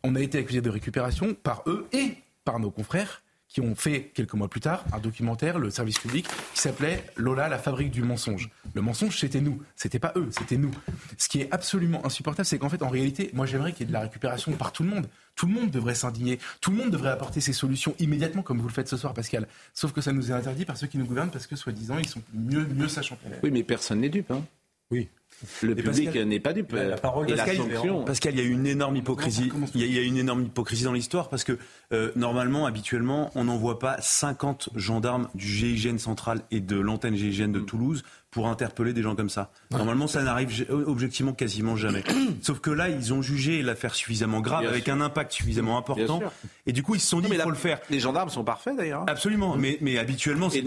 On a été accusé de récupération par eux et par nos confrères qui ont fait quelques mois plus tard un documentaire, le service public, qui s'appelait Lola, la fabrique du mensonge. Le mensonge, c'était nous. C'était pas eux, c'était nous. Ce qui est absolument insupportable, c'est qu'en fait, en réalité, moi j'aimerais qu'il y ait de la récupération par tout le monde. Tout le monde devrait s'indigner. Tout le monde devrait apporter ses solutions immédiatement, comme vous le faites ce soir, Pascal. Sauf que ça nous est interdit par ceux qui nous gouvernent parce que, soi-disant, ils sont mieux, mieux sachant. Oui, mais personne n'est dupe. Hein. Oui. Le public n'est pas dupe. La, parole et Pascal, Pascal, il y a une énorme hypocrisie. Il y a, une énorme hypocrisie dans l'histoire parce que euh, normalement, habituellement, on n'envoie pas 50 gendarmes du GIGN central et de l'antenne GIGN de mm. Toulouse pour interpeller des gens comme ça. Normalement, ça n'arrive objectivement quasiment jamais. Sauf que là, ils ont jugé l'affaire suffisamment grave, avec un impact suffisamment important. Et du coup, ils se sont dit qu'il faut le faire. Les gendarmes sont parfaits d'ailleurs. Hein. Absolument. Mais, mais habituellement, c'est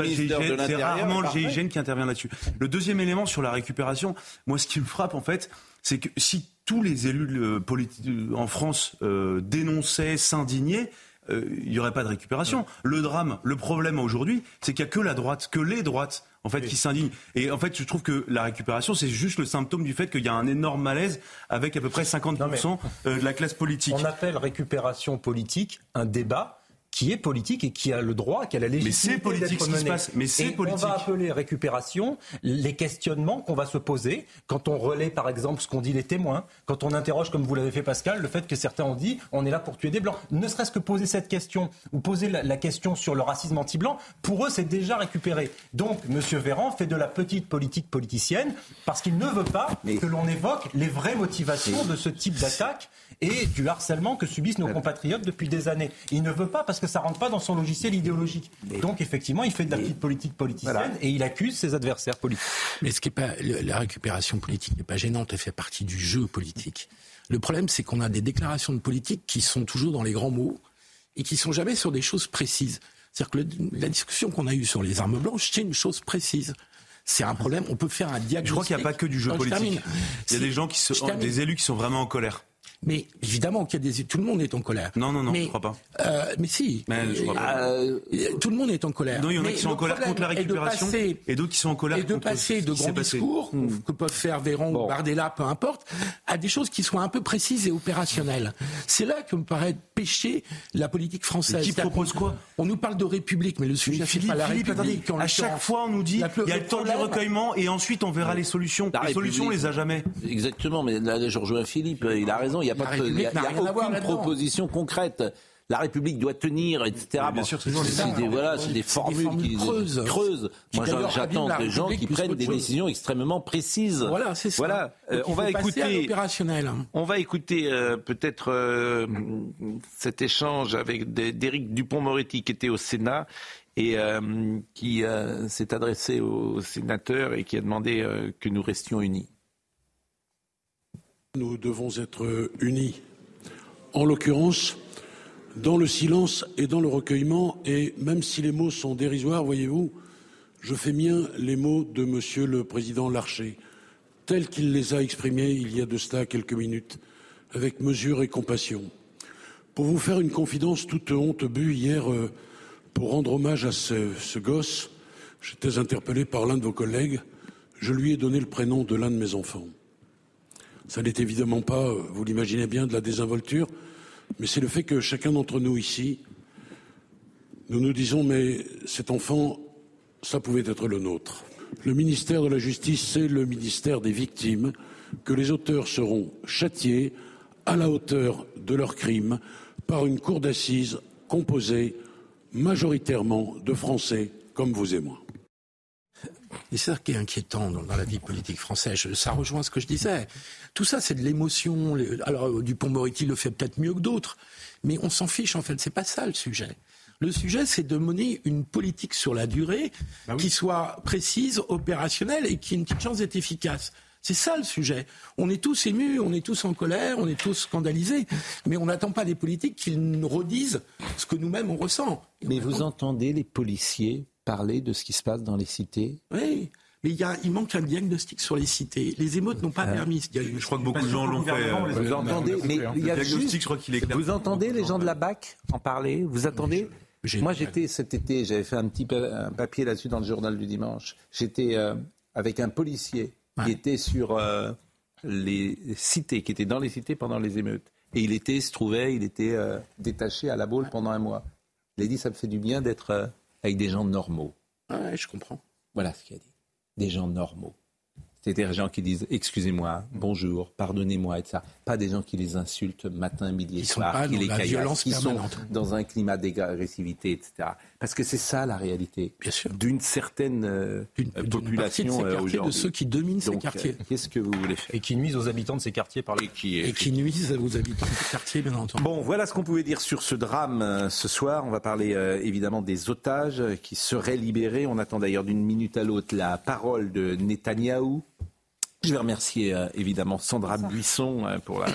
rarement le GIGN qui intervient là-dessus. Le deuxième élément sur la récupération, moi, ce qui me frappe en fait, c'est que si tous les élus politiques en France euh, dénonçaient, s'indignaient, euh, il n'y aurait pas de récupération. Le drame, le problème aujourd'hui, c'est qu'il n'y a que la droite, que les droites en fait, qui s'indigne. Et en fait, je trouve que la récupération, c'est juste le symptôme du fait qu'il y a un énorme malaise avec à peu près 50% euh, de la classe politique. On appelle récupération politique un débat qui est politique et qui a le droit, qui a la légitimité d'être mené. Mais c'est politique. On va appeler récupération les questionnements qu'on va se poser quand on relaie, par exemple, ce qu'ont dit les témoins, quand on interroge, comme vous l'avez fait, Pascal, le fait que certains ont dit on est là pour tuer des blancs. Ne serait-ce que poser cette question ou poser la, question sur le racisme anti-blanc, pour eux, c'est déjà récupéré. Donc, M. Véran fait de la petite politique politicienne parce qu'il ne veut pas que l'on évoque les vraies motivations de ce type d'attaque et du harcèlement que subissent nos compatriotes depuis des années. Il ne veut pas parce que ça rentre pas dans son logiciel idéologique. Donc effectivement, il fait de la petite politique politicienne et il accuse ses adversaires politiques. Mais ce qui est pas la récupération politique n'est pas gênante, elle fait partie du jeu politique. Le problème, c'est qu'on a des déclarations de politique qui sont toujours dans les grands mots et qui sont jamais sur des choses précises. C'est-à-dire que la discussion qu'on a eue sur les armes blanches, c'est une chose précise. C'est un problème. On peut faire un diagnostic. Je crois qu'il n'y a pas que du jeu politique. Il y a des gens qui sont, des élus qui sont vraiment en colère. Mais évidemment qu'il y a des tout le monde est en colère. Non non non, mais, je crois pas. Euh, mais si. Mais je crois pas. Euh, tout le monde est en colère. Non, il y en a qui sont en colère contre la récupération et d'autres qui sont en colère et de contre passer de grands discours hmm. que peuvent faire Véran ou Bardella, peu importe, à des choses qui soient un peu précises et opérationnelles. C'est là que me paraît pécher la politique française. Mais qui propose quoi On nous parle de république, mais le sujet c'est pas la république. à chaque fois, on nous dit il y a le temps du recueillement et ensuite on verra les solutions. les solutions, on les a jamais. Exactement, mais là, je rejoins Philippe. Il a raison. Il n'y a pas de aucune proposition concrète. La République doit tenir, etc. bien sûr, c'est des, voilà, c'est des formules, qui creusent. Moi, j'attends des gens qui prennent des décisions extrêmement précises. Voilà, c'est ça. Voilà. Euh, on, va écouter, on va écouter. peut-être euh, cet échange avec d'Éric Dupont-Moretti qui était au Sénat et euh, qui s'est adressé aux sénateurs et qui a demandé que nous restions unis. Nous devons être unis en l'occurrence, dans le silence et dans le recueillement, et même si les mots sont dérisoires, voyez-vous, je fais mien les mots de Monsieur le Président Larcher, tels qu'il les a exprimés il y a de cela quelques minutes, avec mesure et compassion. Pour vous faire une confidence toute honte bue hier, euh, pour rendre hommage à ce, ce gosse, j'étais interpellé par l'un de vos collègues, je lui ai donné le prénom de l'un de mes enfants. Ça n'est évidemment pas, euh, vous l'imaginez bien, de la désinvolture, mais c'est le fait que chacun d'entre nous ici, nous nous disons, mais cet enfant, ça pouvait être le nôtre. Le ministère de la Justice, c'est le ministère des victimes, que les auteurs seront châtiés à la hauteur de leurs crimes par une cour d'assises composée majoritairement de Français comme vous et moi. Et c'est ça qui est inquiétant dans, la vie politique française. Ça rejoint ce que je disais. Tout ça, c'est de l'émotion. Alors, Dupont-Moretti le fait peut-être mieux que d'autres, mais on s'en fiche en fait. C'est pas ça le sujet. Le sujet, c'est de mener une politique sur la durée bah qui soit précise, opérationnelle et qui ait une petite chance d'être efficace. C'est ça le sujet. On est tous émus, on est tous en colère, on est tous scandalisés, mais on n'attend pas des politiques qu'ils nous redisent ce que nous-mêmes on ressent. mais vous entendez les policiers parler de ce qui se passe dans les cités Oui. Mais il, y a, il manque un diagnostic sur les cités. Les émeutes n'ont pas euh, permis ce Je crois que beaucoup de gens l'ont fait. Euh, vous entendez, mais il y a diagnostic, je crois qu'il est Vous entendez les gens de la BAC en parler? Vous attendez? Moi, j'étais cet été, j'avais fait un petit papier là-dessus dans le journal du dimanche. J'étais euh, avec un policier qui était sur les cités, qui était dans les cités pendant les émeutes. Et il était, se trouvait, il était détaché à la boule pendant un mois. Il a dit, ça me fait du bien d'être avec des gens normaux. Ouais, je comprends. Voilà ce qu'il a dit. Des gens normaux. C'est des gens qui disent excusez-moi, bonjour, pardonnez-moi, etc. Pas des gens qui les insultent matin, midi et soir, qui les caillassent, qui sont dans un climat d'agressivité, etc. Parce que c'est ça la réalité d'une certaine euh, population euh, aujourd'hui. De ceux qui dominent ces quartiers. Euh, Qu'est-ce que vous voulez faire? Et qui nuisent aux habitants de ces quartiers par Et qui, Et qui nuisent aux habitants de ces quartiers, bien entendu. Bon, voilà ce qu'on pouvait dire sur ce drame euh, ce soir. On va parler euh, évidemment des otages qui seraient libérés. On attend d'ailleurs d'une minute à l'autre la parole de Netanyahou. Je vais remercier euh, évidemment Sandra Buisson euh, pour la,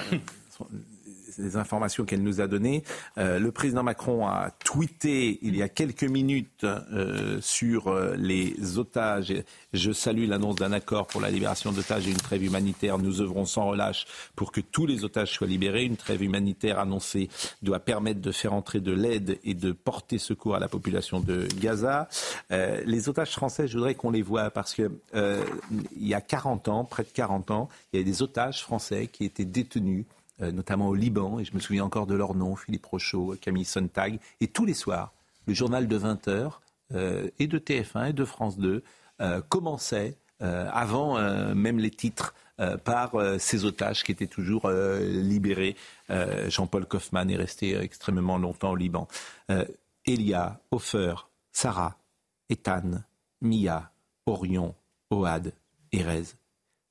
les informations qu'elle nous a données. Euh, le président Macron a tweeté il y a quelques minutes euh, sur euh, les otages. Je salue l'annonce d'un accord pour la libération d'otages et une trêve humanitaire. Nous œuvrons sans relâche pour que tous les otages soient libérés. Une trêve humanitaire annoncée doit permettre de faire entrer de l'aide et de porter secours à la population de Gaza. Les otages français, je voudrais qu'on les voit parce que il y a 40 ans, près de 40 ans, il y avait des otages français qui étaient détenus notamment au Liban, et je me souviens encore de leur nom, Philippe Rochaud, Camille Sontag, et tous les soirs, le journal de 20h, euh, et de TF1 et de France 2, euh, commençait, euh, avant euh, même les titres, euh, par euh, ces otages qui étaient toujours euh, libérés. Euh, Jean-Paul Kaufmann est resté extrêmement longtemps au Liban. Euh, Elia, Hofer, Sarah, Ethan, Mia, Orion, Oad, Erez.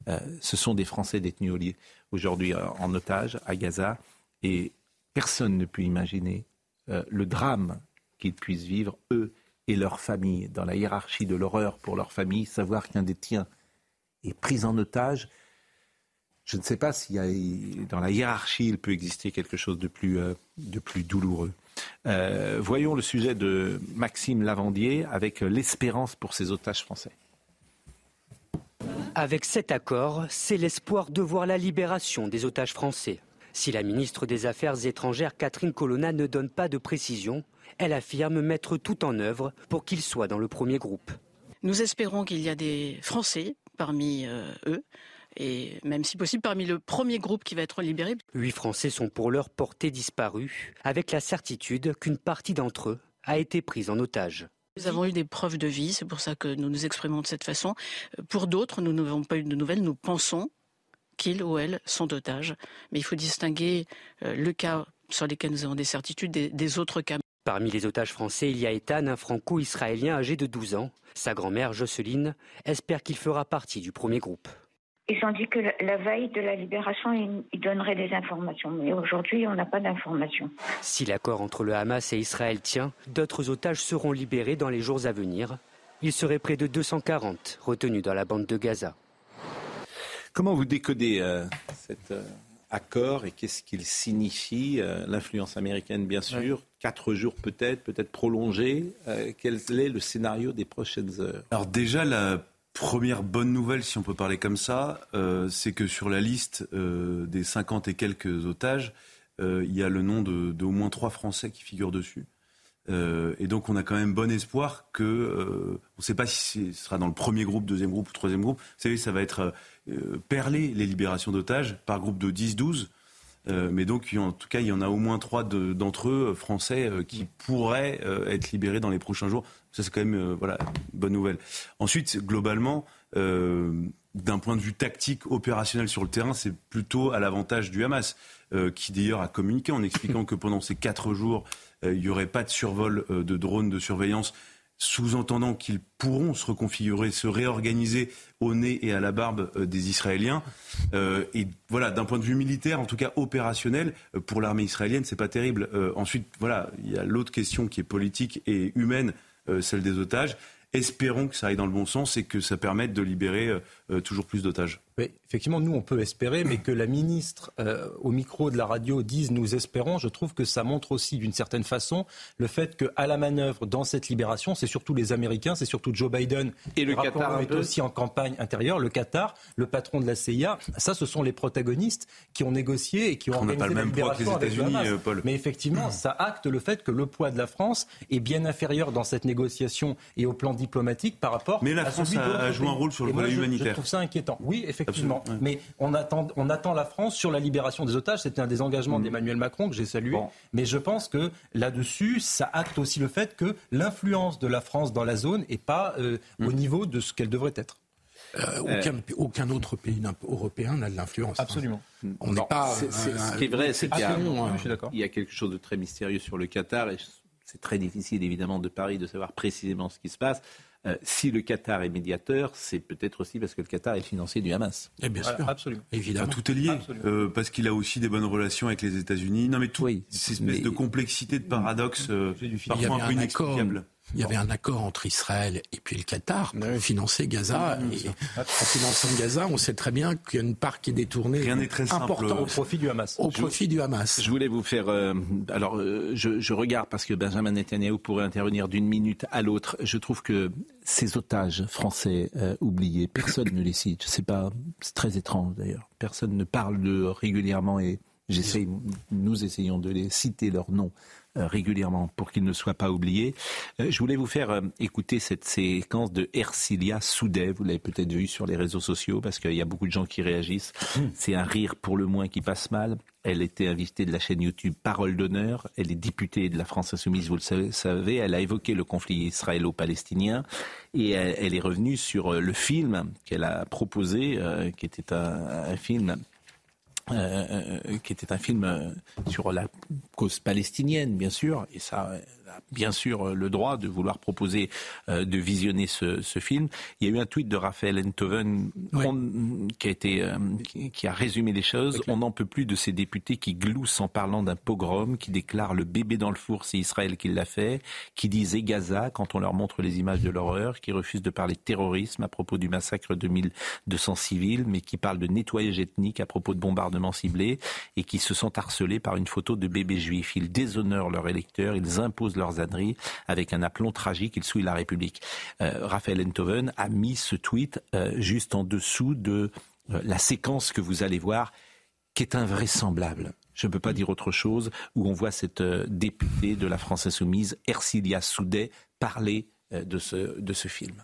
Euh, ce sont des Français détenus au lit aujourd'hui euh, en otage à Gaza et personne ne peut imaginer euh, le drame qu'ils puissent vivre, eux et leurs familles, dans la hiérarchie de l'horreur pour leur famille, savoir qu'un des tiens est pris en otage. Je ne sais pas a, dans la hiérarchie, il peut exister quelque chose de plus, euh, douloureux. Voyons le sujet de Maxime Lavandier avec l'espérance pour ces otages français. Avec cet accord, c'est l'espoir de voir la libération des otages français. Si la ministre des Affaires étrangères Catherine Colonna ne donne pas de précision, elle affirme mettre tout en œuvre pour qu'ils soient dans le premier groupe. Nous espérons qu'il y a des Français parmi euh, eux, et même si possible parmi le premier groupe qui va être libéré. Huit Français sont pour l'heure portés disparus, avec la certitude qu'une partie d'entre eux a été prise en otage. Nous avons eu des preuves de vie, c'est pour ça que nous nous exprimons de cette façon. Pour d'autres, nous n'avons pas eu de nouvelles, nous pensons qu'ils ou elles sont d'otages. Mais il faut distinguer euh, le cas sur lesquels nous avons des certitudes des, des autres cas. Parmi les otages français, il y a Ethan, un franco-israélien âgé de 12 ans. Sa grand-mère, Jocelyne, espère qu'il fera partie du premier groupe. Ils ont dit que la- veille de la libération, ils, donneraient des informations. Mais aujourd'hui, on n'a pas d'informations. Si l'accord entre le Hamas et Israël tient, d'autres otages seront libérés dans les jours à venir. Il serait près de 240 retenus dans la bande de Gaza. Comment vous décodez euh, cet euh, accord et qu'est-ce qu'il signifie Euh, L'influence américaine, bien sûr? Quatre jours peut-être, peut-être prolongé. Euh, quel est le scénario des prochaines heures? Alors déjà, la première bonne nouvelle, si on peut parler comme ça, euh, c'est que sur la liste euh, des 50 et quelques otages, euh, il y a le nom de, moins trois Français qui figurent dessus. Et donc on a quand même bon espoir que, on ne sait pas si ce sera dans le premier groupe, deuxième groupe ou troisième groupe. Vous savez, ça va être perlé les libérations d'otages par groupe de 10-12. Euh, mais donc, en tout cas, il y en a au moins trois de- d'entre eux, français, qui pourraient être libérés dans les prochains jours. Ça, c'est quand même euh, voilà, une bonne nouvelle. Ensuite, globalement, euh, d'un point de vue tactique, opérationnel sur le terrain, c'est plutôt à l'avantage du Hamas, euh, qui d'ailleurs a communiqué en expliquant que pendant ces quatre jours, il n'y aurait pas de survol de drones de surveillance sous-entendant qu'ils pourront se reconfigurer, se réorganiser au nez et à la barbe des Israéliens. Et voilà, d'un point de vue militaire, en tout cas opérationnel, pour l'armée israélienne, c'est pas terrible. Ensuite, voilà, il y a l'autre question qui est politique et humaine, celle des otages. Espérons que ça aille dans le bon sens et que ça permette de libérer euh, euh, toujours plus d'otages. Oui, effectivement, nous, on peut espérer, mais que la ministre, euh, au micro de la radio, dise nous espérons, je trouve que ça montre aussi, d'une certaine façon, le fait qu'à la manœuvre dans cette libération, c'est surtout les Américains, c'est surtout Joe Biden. Et le Qatar un est peu aussi en campagne intérieure, le Qatar, le patron de la CIA. Ça, ce sont les protagonistes qui ont négocié et qui ont On n'a organisé pas le la même poids que les le États-Unis, euh, Paul. Mais effectivement, ça acte le fait que le poids de la France est bien inférieur dans cette négociation et au plan diplomatique par rapport Mais la à France celui a- a joué un rôle sur le je- humanitaire. Je trouve ça inquiétant. Oui, effectivement. Absolument. Mais on attend, on attend la France sur la libération des otages. C'était un des engagements Mm. d'Emmanuel Macron que j'ai salué. Mais je pense que là-dessus, ça acte aussi le fait que l'influence de la France dans la zone n'est pas euh, Mm. au niveau de ce qu'elle devrait être. Euh, aucun, aucun, autre pays européen n'a de l'influence. Hein. Absolument. On n'est pas. ce qui est vrai, c'est qu'il y, il y a quelque chose de très mystérieux sur le Qatar et c'est très difficile évidemment de Paris de savoir précisément ce qui se passe. Euh, si le Qatar est médiateur, c'est peut-être aussi parce que le Qatar est financier du Hamas. Et eh bien sûr, absolument. Évidemment. tout est lié, euh, parce qu'il a aussi des bonnes relations avec les États-Unis. Non, mais tout, oui, cette espèce de complexité, de paradoxe, euh, parfois un peu inexplicable. Il y avait un accord entre Israël et puis le Qatar pour financer Gaza. Et en finançant Gaza, on sait très bien qu'il y a une part qui est détournée Rien n'est très simple. au profit du Hamas. Au profit du Hamas. Je voulais vous faire. Euh, alors, euh, je, je, regarde parce que Benjamin Netanyahu pourrait intervenir d'une minute à l'autre. Je trouve que ces otages français euh, oubliés, personne ne les cite. C'est pas, c'est très étrange d'ailleurs. Personne ne parle de régulièrement et j'essaye, nous essayons de les citer leurs noms régulièrement pour qu'il ne soit pas oublié. Euh, je voulais vous faire euh, écouter cette séquence de Ercilia Soudet. Vous l'avez peut-être vu sur les réseaux sociaux parce qu'il y a beaucoup de gens qui réagissent. Hmm. C'est un rire pour le moins qui passe mal. Elle était invitée de la chaîne YouTube Parole d'honneur. Elle est députée de la France Insoumise, vous le savez. Elle a évoqué le conflit israélo-palestinien et elle, est revenue sur le film qu'elle a proposé, qui était un film euh, euh, qui était un film euh, sur la cause palestinienne, bien sûr, et ça, bien sûr euh, le droit de vouloir proposer euh, de visionner ce, film. Il y a eu un tweet de Raphaël Enthoven qui a été euh, qui, a résumé les choses. On n'en peut plus de ces députés qui gloussent en parlant d'un pogrom, qui déclarent le bébé dans le four, c'est Israël qui l'a fait, qui disent Gaza quand on leur montre les images de l'horreur, qui refusent de parler de terrorisme à propos du massacre de 1200 civils, mais qui parlent de nettoyage ethnique à propos de bombardements ciblés et qui se sentent harcelés par une photo de bébé juif. Ils déshonorent leurs électeurs, ils imposent leurs avec un aplomb tragique. Il souille la République. Euh, Raphaël Enthoven a mis ce tweet euh, juste en dessous de euh, la séquence que vous allez voir, qui est invraisemblable. Je ne peux pas dire autre chose, où on voit cette députée de la France Insoumise, Ercilia Soudet, parler de ce, de ce film.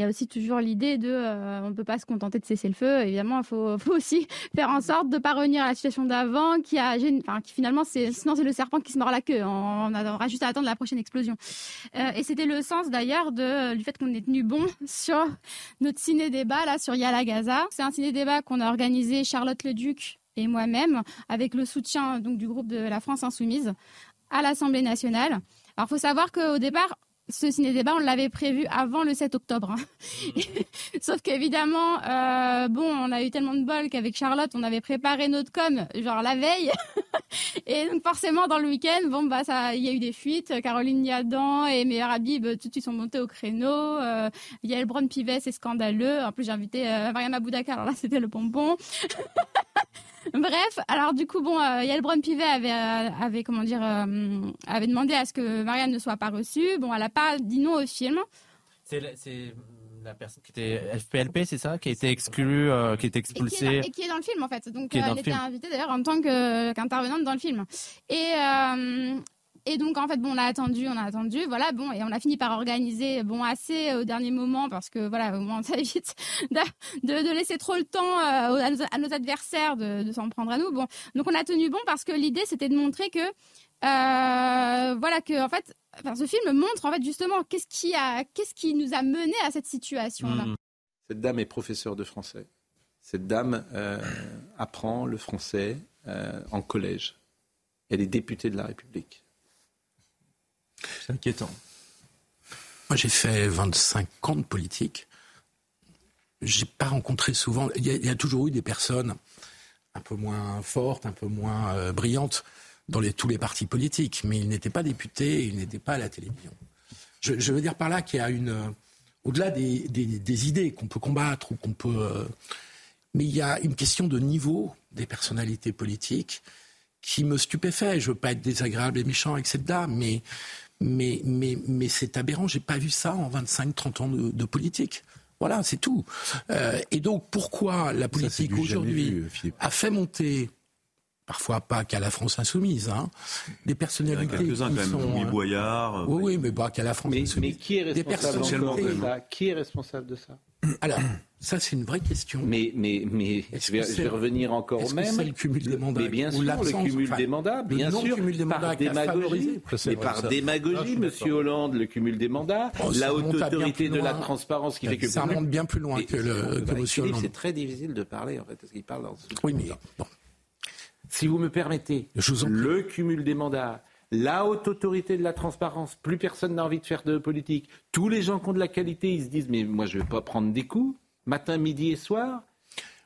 Il y a aussi toujours l'idée de euh, on ne peut pas se contenter de cesser le feu. Évidemment, il faut, aussi faire en sorte de ne pas revenir à la situation d'avant, qui a, finalement, sinon c'est le serpent qui se mord la queue. On, aura juste à attendre la prochaine explosion. Euh, et c'était le sens d'ailleurs du fait qu'on ait tenu bon sur notre ciné-débat là sur Yala Gaza. C'est un ciné-débat qu'on a organisé Charlotte Leduc et moi-même avec le soutien donc du groupe de la France Insoumise à l'Assemblée nationale. Alors, faut savoir qu'au départ, ce ciné-débat, on l'avait prévu avant le 7 octobre. Hein. Sauf qu'évidemment, euh, bon, on a eu tellement de bol qu'avec Charlotte, on avait préparé notre com, genre la veille. et donc forcément, dans le week-end, bon, bah, ça, il y a eu des fuites. Caroline Niadan et Meir Habib, tout de suite, sont montés au créneau. Euh, Yael Braun-Pivet, c'est scandaleux. En plus, j'ai invité euh, Mariam Aboudaka, alors là, c'était le bonbon. Bref, alors du coup, bon, euh, Yael avait, euh, avait, comment dire, euh, avait demandé à ce que Marianne ne soit pas reçue. Bon, elle n'a pas dit non au film. C'est la personne qui était FPLP, c'est ça, qui a été exclue, qui a été expulsée. Et qui, est dans, le film en fait. Donc elle était invitée d'ailleurs en tant qu'intervenante dans le film. Et et donc, en fait, bon, on a attendu, on a attendu, voilà, bon, et on a fini par organiser, bon, assez au dernier moment, parce que, voilà, au moins, ça évite de, laisser trop le temps euh, à, nos, adversaires de, s'en prendre à nous. Bon, donc on a tenu bon parce que l'idée, c'était de montrer que, euh, voilà, que, en fait, enfin, ce film montre, en fait, justement, qu'est-ce qui qui nous a mené à cette situation-là. Mmh. Cette dame est professeure de français. Cette dame euh, apprend le français en collège. Elle est députée de la République. C'est inquiétant. Moi, j'ai fait 25 ans de politique. J'ai pas rencontré souvent. Il y, a, toujours eu des personnes un peu moins fortes, un peu moins euh, brillantes dans tous les partis politiques, mais ils n'étaient pas députés, ils n'étaient pas à la télévision. Je, veux dire par là qu'il y a une, euh, au-delà des, idées qu'on peut combattre ou qu'on peut, euh, mais il y a une question de niveau des personnalités politiques qui me stupéfait. Je veux pas être désagréable et méchant avec cette dame, mais mais, mais, mais c'est aberrant. J'ai pas vu ça en 25-30 ans de, politique. Voilà, c'est tout. Euh, et donc, pourquoi la politique aujourd'hui a fait monter parfois pas qu'à la France insoumise, hein, des personnalités Il y en a quelques-uns qui quand même, sont, Louis euh, Boyard. oui, oui, mais pas qu'à la France Mais, insoumise. mais qui est Des responsable personnalités- encore de ça? Qui est responsable de ça? Alors, ça c'est une vraie question. Mais, mais, mais je, vais, que je c'est- vais revenir encore au même. c'est le cumul des mandats Mais bien ou sûr, le cumul des mandats, bien sûr. non-cumul des mandats par démagogie. Mais par ça. Ah, démagogie, suis Monsieur. Hollande, le cumul des mandats, Oh, la haute autorité de la transparence qui fait que Ça remonte bien plus loin que le que Monsieur Philippe, Hollande. c'est très difficile de parler en fait parce qu'il parle dans ce Oui, mais bon. Si vous me permettez, Je vous en prie. le cumul des mandats, la haute autorité de la transparence, plus personne n'a envie de faire de politique. Tous les gens qui ont de la qualité, ils se disent mais moi je vais pas prendre des coups, matin, midi et soir.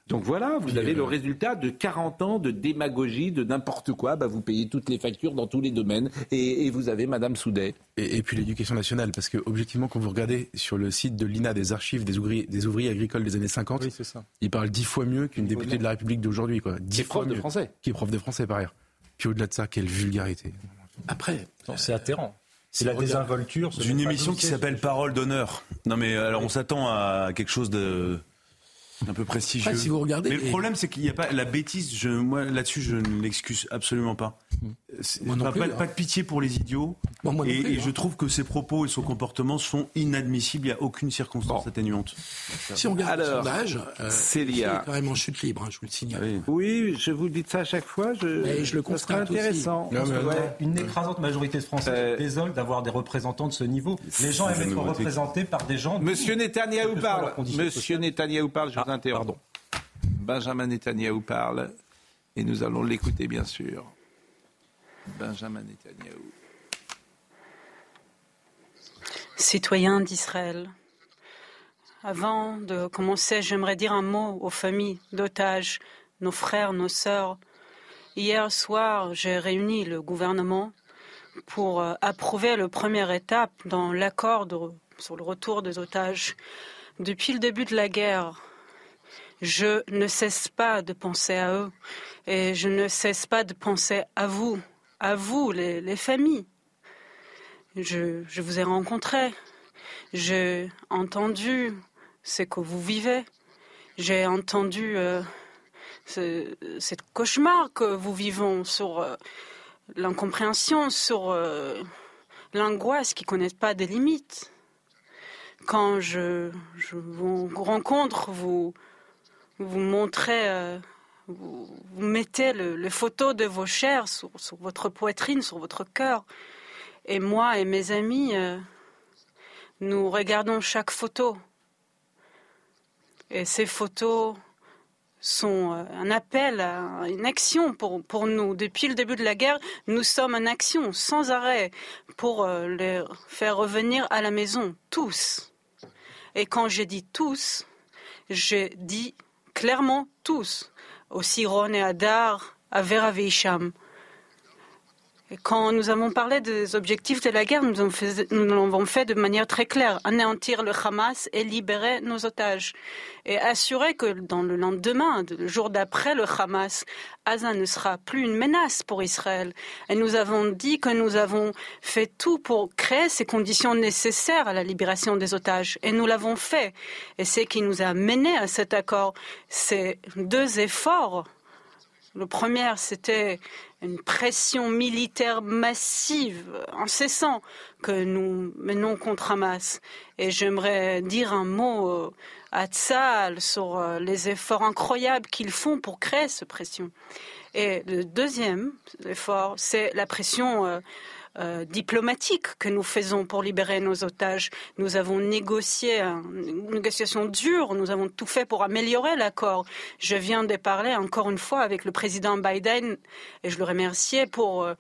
Donc voilà, vous avez le résultat de 40 ans de démagogie, de n'importe quoi. Bah, vous payez toutes les factures dans tous les domaines et, et vous avez Madame Soudet. Et, et puis l'éducation nationale, parce que objectivement, quand vous regardez sur le site de l'INA des archives des ouvriers, des ouvriers agricoles des années 50, Oui, ça. il parle dix fois mieux qu'une députée de la République d'aujourd'hui. quoi. Dix Qui est fois prof de mieux. français. Qui est prof de français par ailleurs. Puis au-delà de ça, quelle vulgarité. Après, C'est atterrant. C'est la désinvolture. D'une émission qui s'appelle Parole d'honneur. Non mais alors on s'attend à quelque chose de un peu prestigieux. Après, si vous regardez mais le problème c'est qu'il n'y a pas la bêtise. Je, moi là-dessus je ne l'excuse absolument pas. Moi non pas, plus, pas- hein. pas de pitié pour les idiots. Bon, moi non et plus, et hein. je trouve que ses propos et son comportement sont inadmissibles. Il n'y a aucune circonstance atténuante. si on regarde Alors, le sondage, euh, Célia. en chute libre, hein, je vous le signale. Oui, je vous dis ça à chaque fois. Je, Mais je le constate aussi. intéressant. Non, mais- Ouais, une écrasante majorité de Français Euh, se désole d'avoir des représentants de ce niveau. Les gens aiment je être représentés par des gens. Monsieur leurs parle. Monsieur sociales. Netanyahou parle, je vous Ah, interromps. pardon. Benjamin Netanyahou parle et nous allons l'écouter bien sûr. Benjamin. Citoyens d'Israël, avant de commencer, j'aimerais dire un mot aux familles d'otages, nos frères, nos sœurs. Hier soir, j'ai réuni le gouvernement pour euh, approuver la première étape dans l'accord sur le retour des otages. Depuis le début de la guerre, je ne cesse pas de penser à eux et je ne cesse pas de penser à vous, à vous, les, les familles. Je, vous ai rencontré, j'ai entendu ce que vous vivez, j'ai entendu euh, ce, ce cauchemar que vous vivons sur euh, l'incompréhension, sur euh, l'angoisse qui ne connaît pas des limites. Quand je, je vous rencontre, vous, vous montrez, euh, vous, mettez le, photo de vos chairs sur, sur votre poitrine, sur votre cœur. Et moi et mes amis, euh, nous regardons chaque photo. Et ces photos sont euh, un appel à une action pour, pour nous. Depuis le début de la guerre, nous sommes en action sans arrêt pour euh, les faire revenir à la maison, tous. Et quand j'ai dit tous, j'ai dit clairement tous. Aussi Ron et Adar, à Vera Veisham. Quand nous avons parlé des objectifs de la guerre, nous l'avons fait de manière très claire. Anéantir le Hamas et libérer nos otages. Et assurer que dans le lendemain, le jour d'après le Hamas, Gaza ne sera plus une menace pour Israël. Et nous avons dit que nous avons fait tout pour créer ces conditions nécessaires à la libération des otages. Et nous l'avons fait. Et ce qui nous a menés à cet accord, c'est deux efforts le premier, c'était une pression militaire massive, incessant, que nous menons contre Hamas. Et j'aimerais dire un mot euh, à Tzal sur euh, les efforts incroyables qu'ils font pour créer cette pression. Et le deuxième effort, c'est la pression euh, euh, diplomatique que nous faisons pour libérer nos otages. Nous avons négocié un- une négociation dure, nous avons tout fait pour améliorer l'accord. Je viens de parler encore une fois avec le président Biden et je le remerciais pour euh,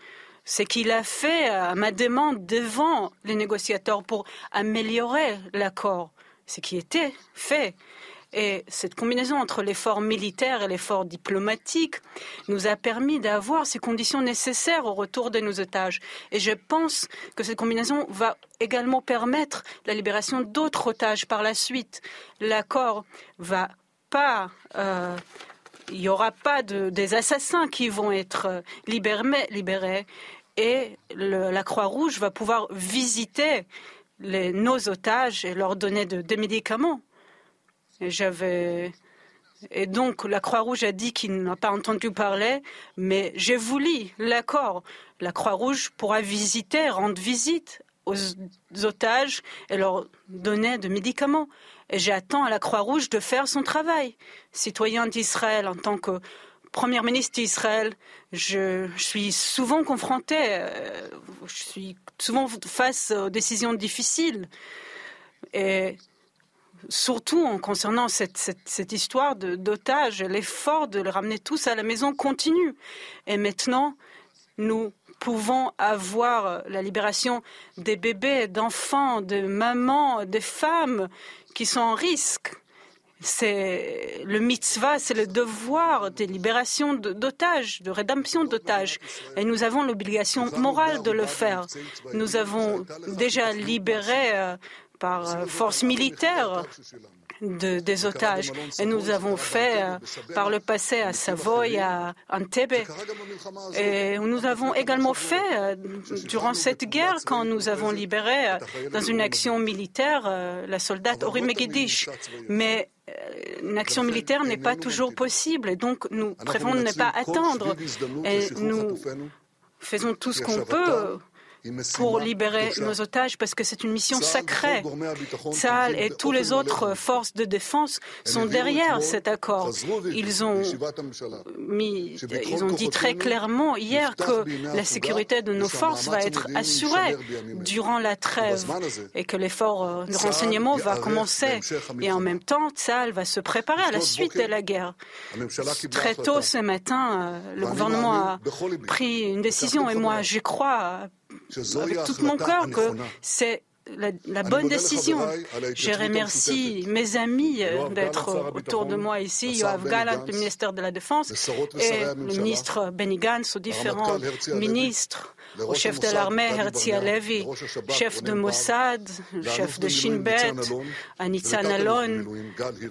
ce qu'il a fait à ma demande devant les négociateurs pour améliorer l'accord, ce qui était fait. Et cette combinaison entre l'effort militaire et l'effort diplomatique nous a permis d'avoir ces conditions nécessaires au retour de nos otages. Et je pense que cette combinaison va également permettre la libération d'autres otages par la suite. L'accord va pas. euh, il n'y aura pas de, des assassins qui vont être euh, libérés, et la Croix-Rouge va pouvoir visiter nos otages et leur donner de- des médicaments. J'avais Et donc, la Croix-Rouge a dit qu'il n'a pas entendu parler, mais j'ai voulu l'accord. La Croix-Rouge pourra visiter, rendre visite aux otages et leur donner des médicaments. Et j'attends à la Croix-Rouge de faire son travail. Citoyen d'Israël, en tant que Premier ministre d'Israël, je, suis souvent confronté, euh, je suis souvent face aux décisions difficiles. Et surtout en concernant cette, histoire d'otages, l'effort de les ramener tous à la maison continue. Et maintenant, nous pouvons avoir la libération des bébés, d'enfants, de mamans, des femmes qui sont en risque. C'est le mitzvah, c'est le devoir de libération d'otages, de rédemption d'otages. Et nous avons l'obligation morale de le faire. Nous avons déjà libéré euh, par euh, force militaire des otages. Et nous avons fait euh, par le passé à Savoie, à Antebbe. Et nous avons également fait euh, durant cette guerre, quand nous avons libéré dans une action militaire la soldate Ori Megiddish. Mais une action militaire n'est pas toujours possible. Et donc, nous préférons ne pas attendre. Et nous faisons tout ce qu'on peut pour libérer nos otages parce que c'est une mission sacrée. Tsahal et toutes les autres forces de défense sont derrière cet accord. Ils ont, mis, ils ont dit très clairement hier que la sécurité de nos forces va être assurée durant la trêve et que l'effort de renseignement va commencer. Et en même temps, Tsahal va se préparer à la suite de la guerre. Très tôt ce matin, euh, le gouvernement a pris une décision et moi, je crois avec tout mon cœur que c'est la, bonne décision. Je remercie mes amis euh, d'être autour de moi ici, Yoav Galant, le ministère de la Défense, et le ministre Benny Gantz, aux différents ministres au chef de l'armée Herzia Alevi, chef de Mossad, chef de Shin Bet, à Nitzan Alon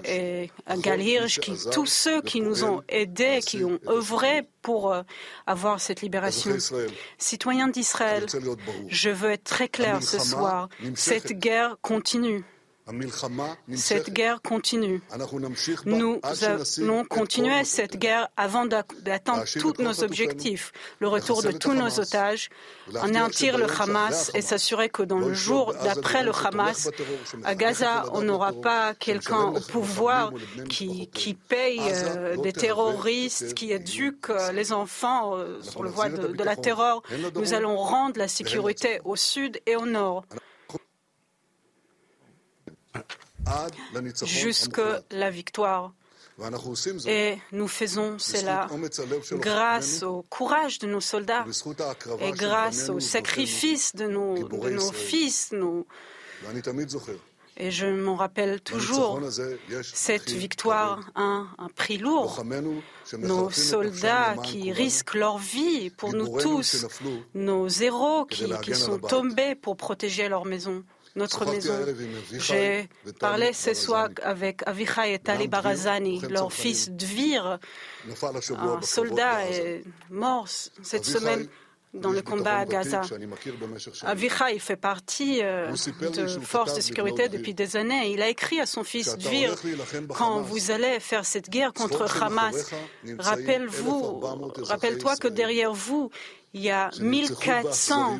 et à Gal Hirsch, tous ceux qui nous ont aidés, qui ont œuvré pour euh, avoir cette libération. Citoyens d'Israël, je veux être très clair ce soir. Cette guerre continue. Cette guerre continue. Nous allons continuer cette guerre avant d'atteindre tous nos objectifs, le retour de tous nos otages, anéantir le Hamas et s'assurer que dans le jour d'après le Hamas, à Gaza, on n'aura pas quelqu'un au pouvoir qui, paye euh, des terroristes, qui éduque euh, les enfants euh, sur le voie de la terreur. Nous allons rendre la sécurité au sud et au nord jusque la victoire. Et nous faisons cela grâce au courage de nos soldats et grâce au sacrifice de nos, fils. Et je m'en rappelle toujours, cette victoire a un, prix lourd. Nos soldats qui risquent leur vie pour nous tous, nos héros qui sont tombés pour protéger leur maison notre maison. J'ai parlé ce soir avec Avichai et Tali Barazani, leur fils Dvir, un soldat est mort cette semaine dans le combat à Gaza. Avichai fait partie euh, de forces de sécurité depuis des années. Il a écrit à son fils Dvir, quand vous allez faire cette guerre contre Hamas, rappelle-vous, rappelle-toi que derrière vous, il y a 1400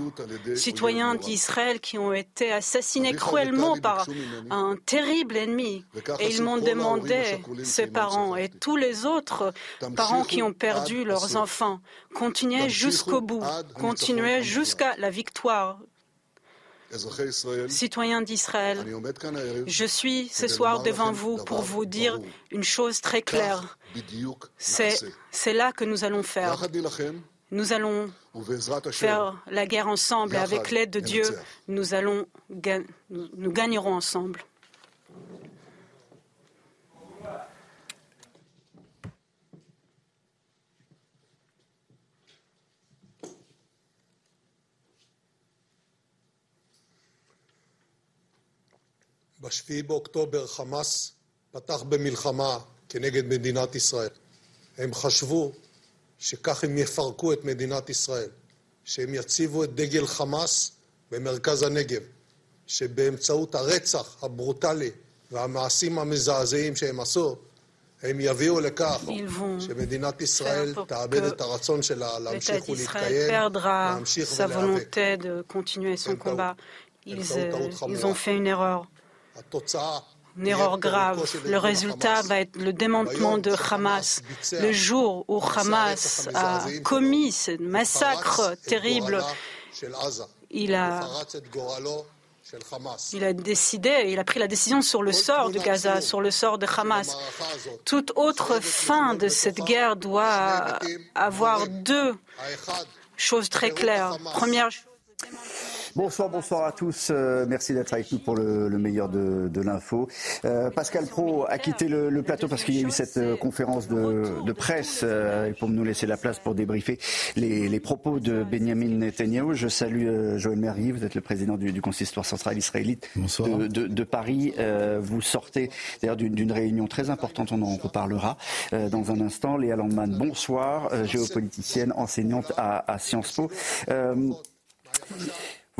citoyens d'Israël qui ont été assassinés cruellement par un terrible ennemi. Et ils m'ont demandé, ses parents et tous les autres parents qui ont perdu leurs enfants, continuez jusqu'au bout, continuez jusqu'à la victoire. Citoyens d'Israël, je suis ce soir devant vous pour vous dire une chose très claire. C'est là que nous allons faire. Nous allons faire la guerre ensemble et avec l'aide de Dieu, nous, allons, nous gagnerons ensemble. ב-7 באוקטובר חמאס פתח במלחמה כנגד מדינת ישראל. הם חשבו שכך הם יפרקו את מדינת ישראל, שהם יציבו את דגל חמאס במרכז הנגב, שבאמצעות הרצח הברוטלי והמעשים המזעזעים שהם עשו, vont faire pour que l'État d'Israël perdra sa volonté de continuer son combat. Ils, ils ont fait une erreur une erreur grave. Le résultat va être le démantement de Hamas. Le jour où Hamas a commis ce massacre terrible, il a, décidé, il a pris la décision sur le sort de Gaza, sur le sort de Hamas. Toute autre fin de cette guerre doit avoir deux choses très claires. Première Bonsoir, bonsoir à tous. Euh, merci d'être avec nous pour le, meilleur de, l'info. Euh, Pascal Pro a quitté le, plateau parce qu'il y a eu cette euh, conférence de, presse pour nous laisser la place pour débriefer les, propos de Benjamin Netanyahu. Je salue Joël Merrier, vous êtes le président du, consistoire central israélite de, Paris. vous sortez d'ailleurs d'une réunion très importante, on en reparlera dans un instant. Léa Landman, bonsoir, géopoliticienne, enseignante à, à Sciences Po.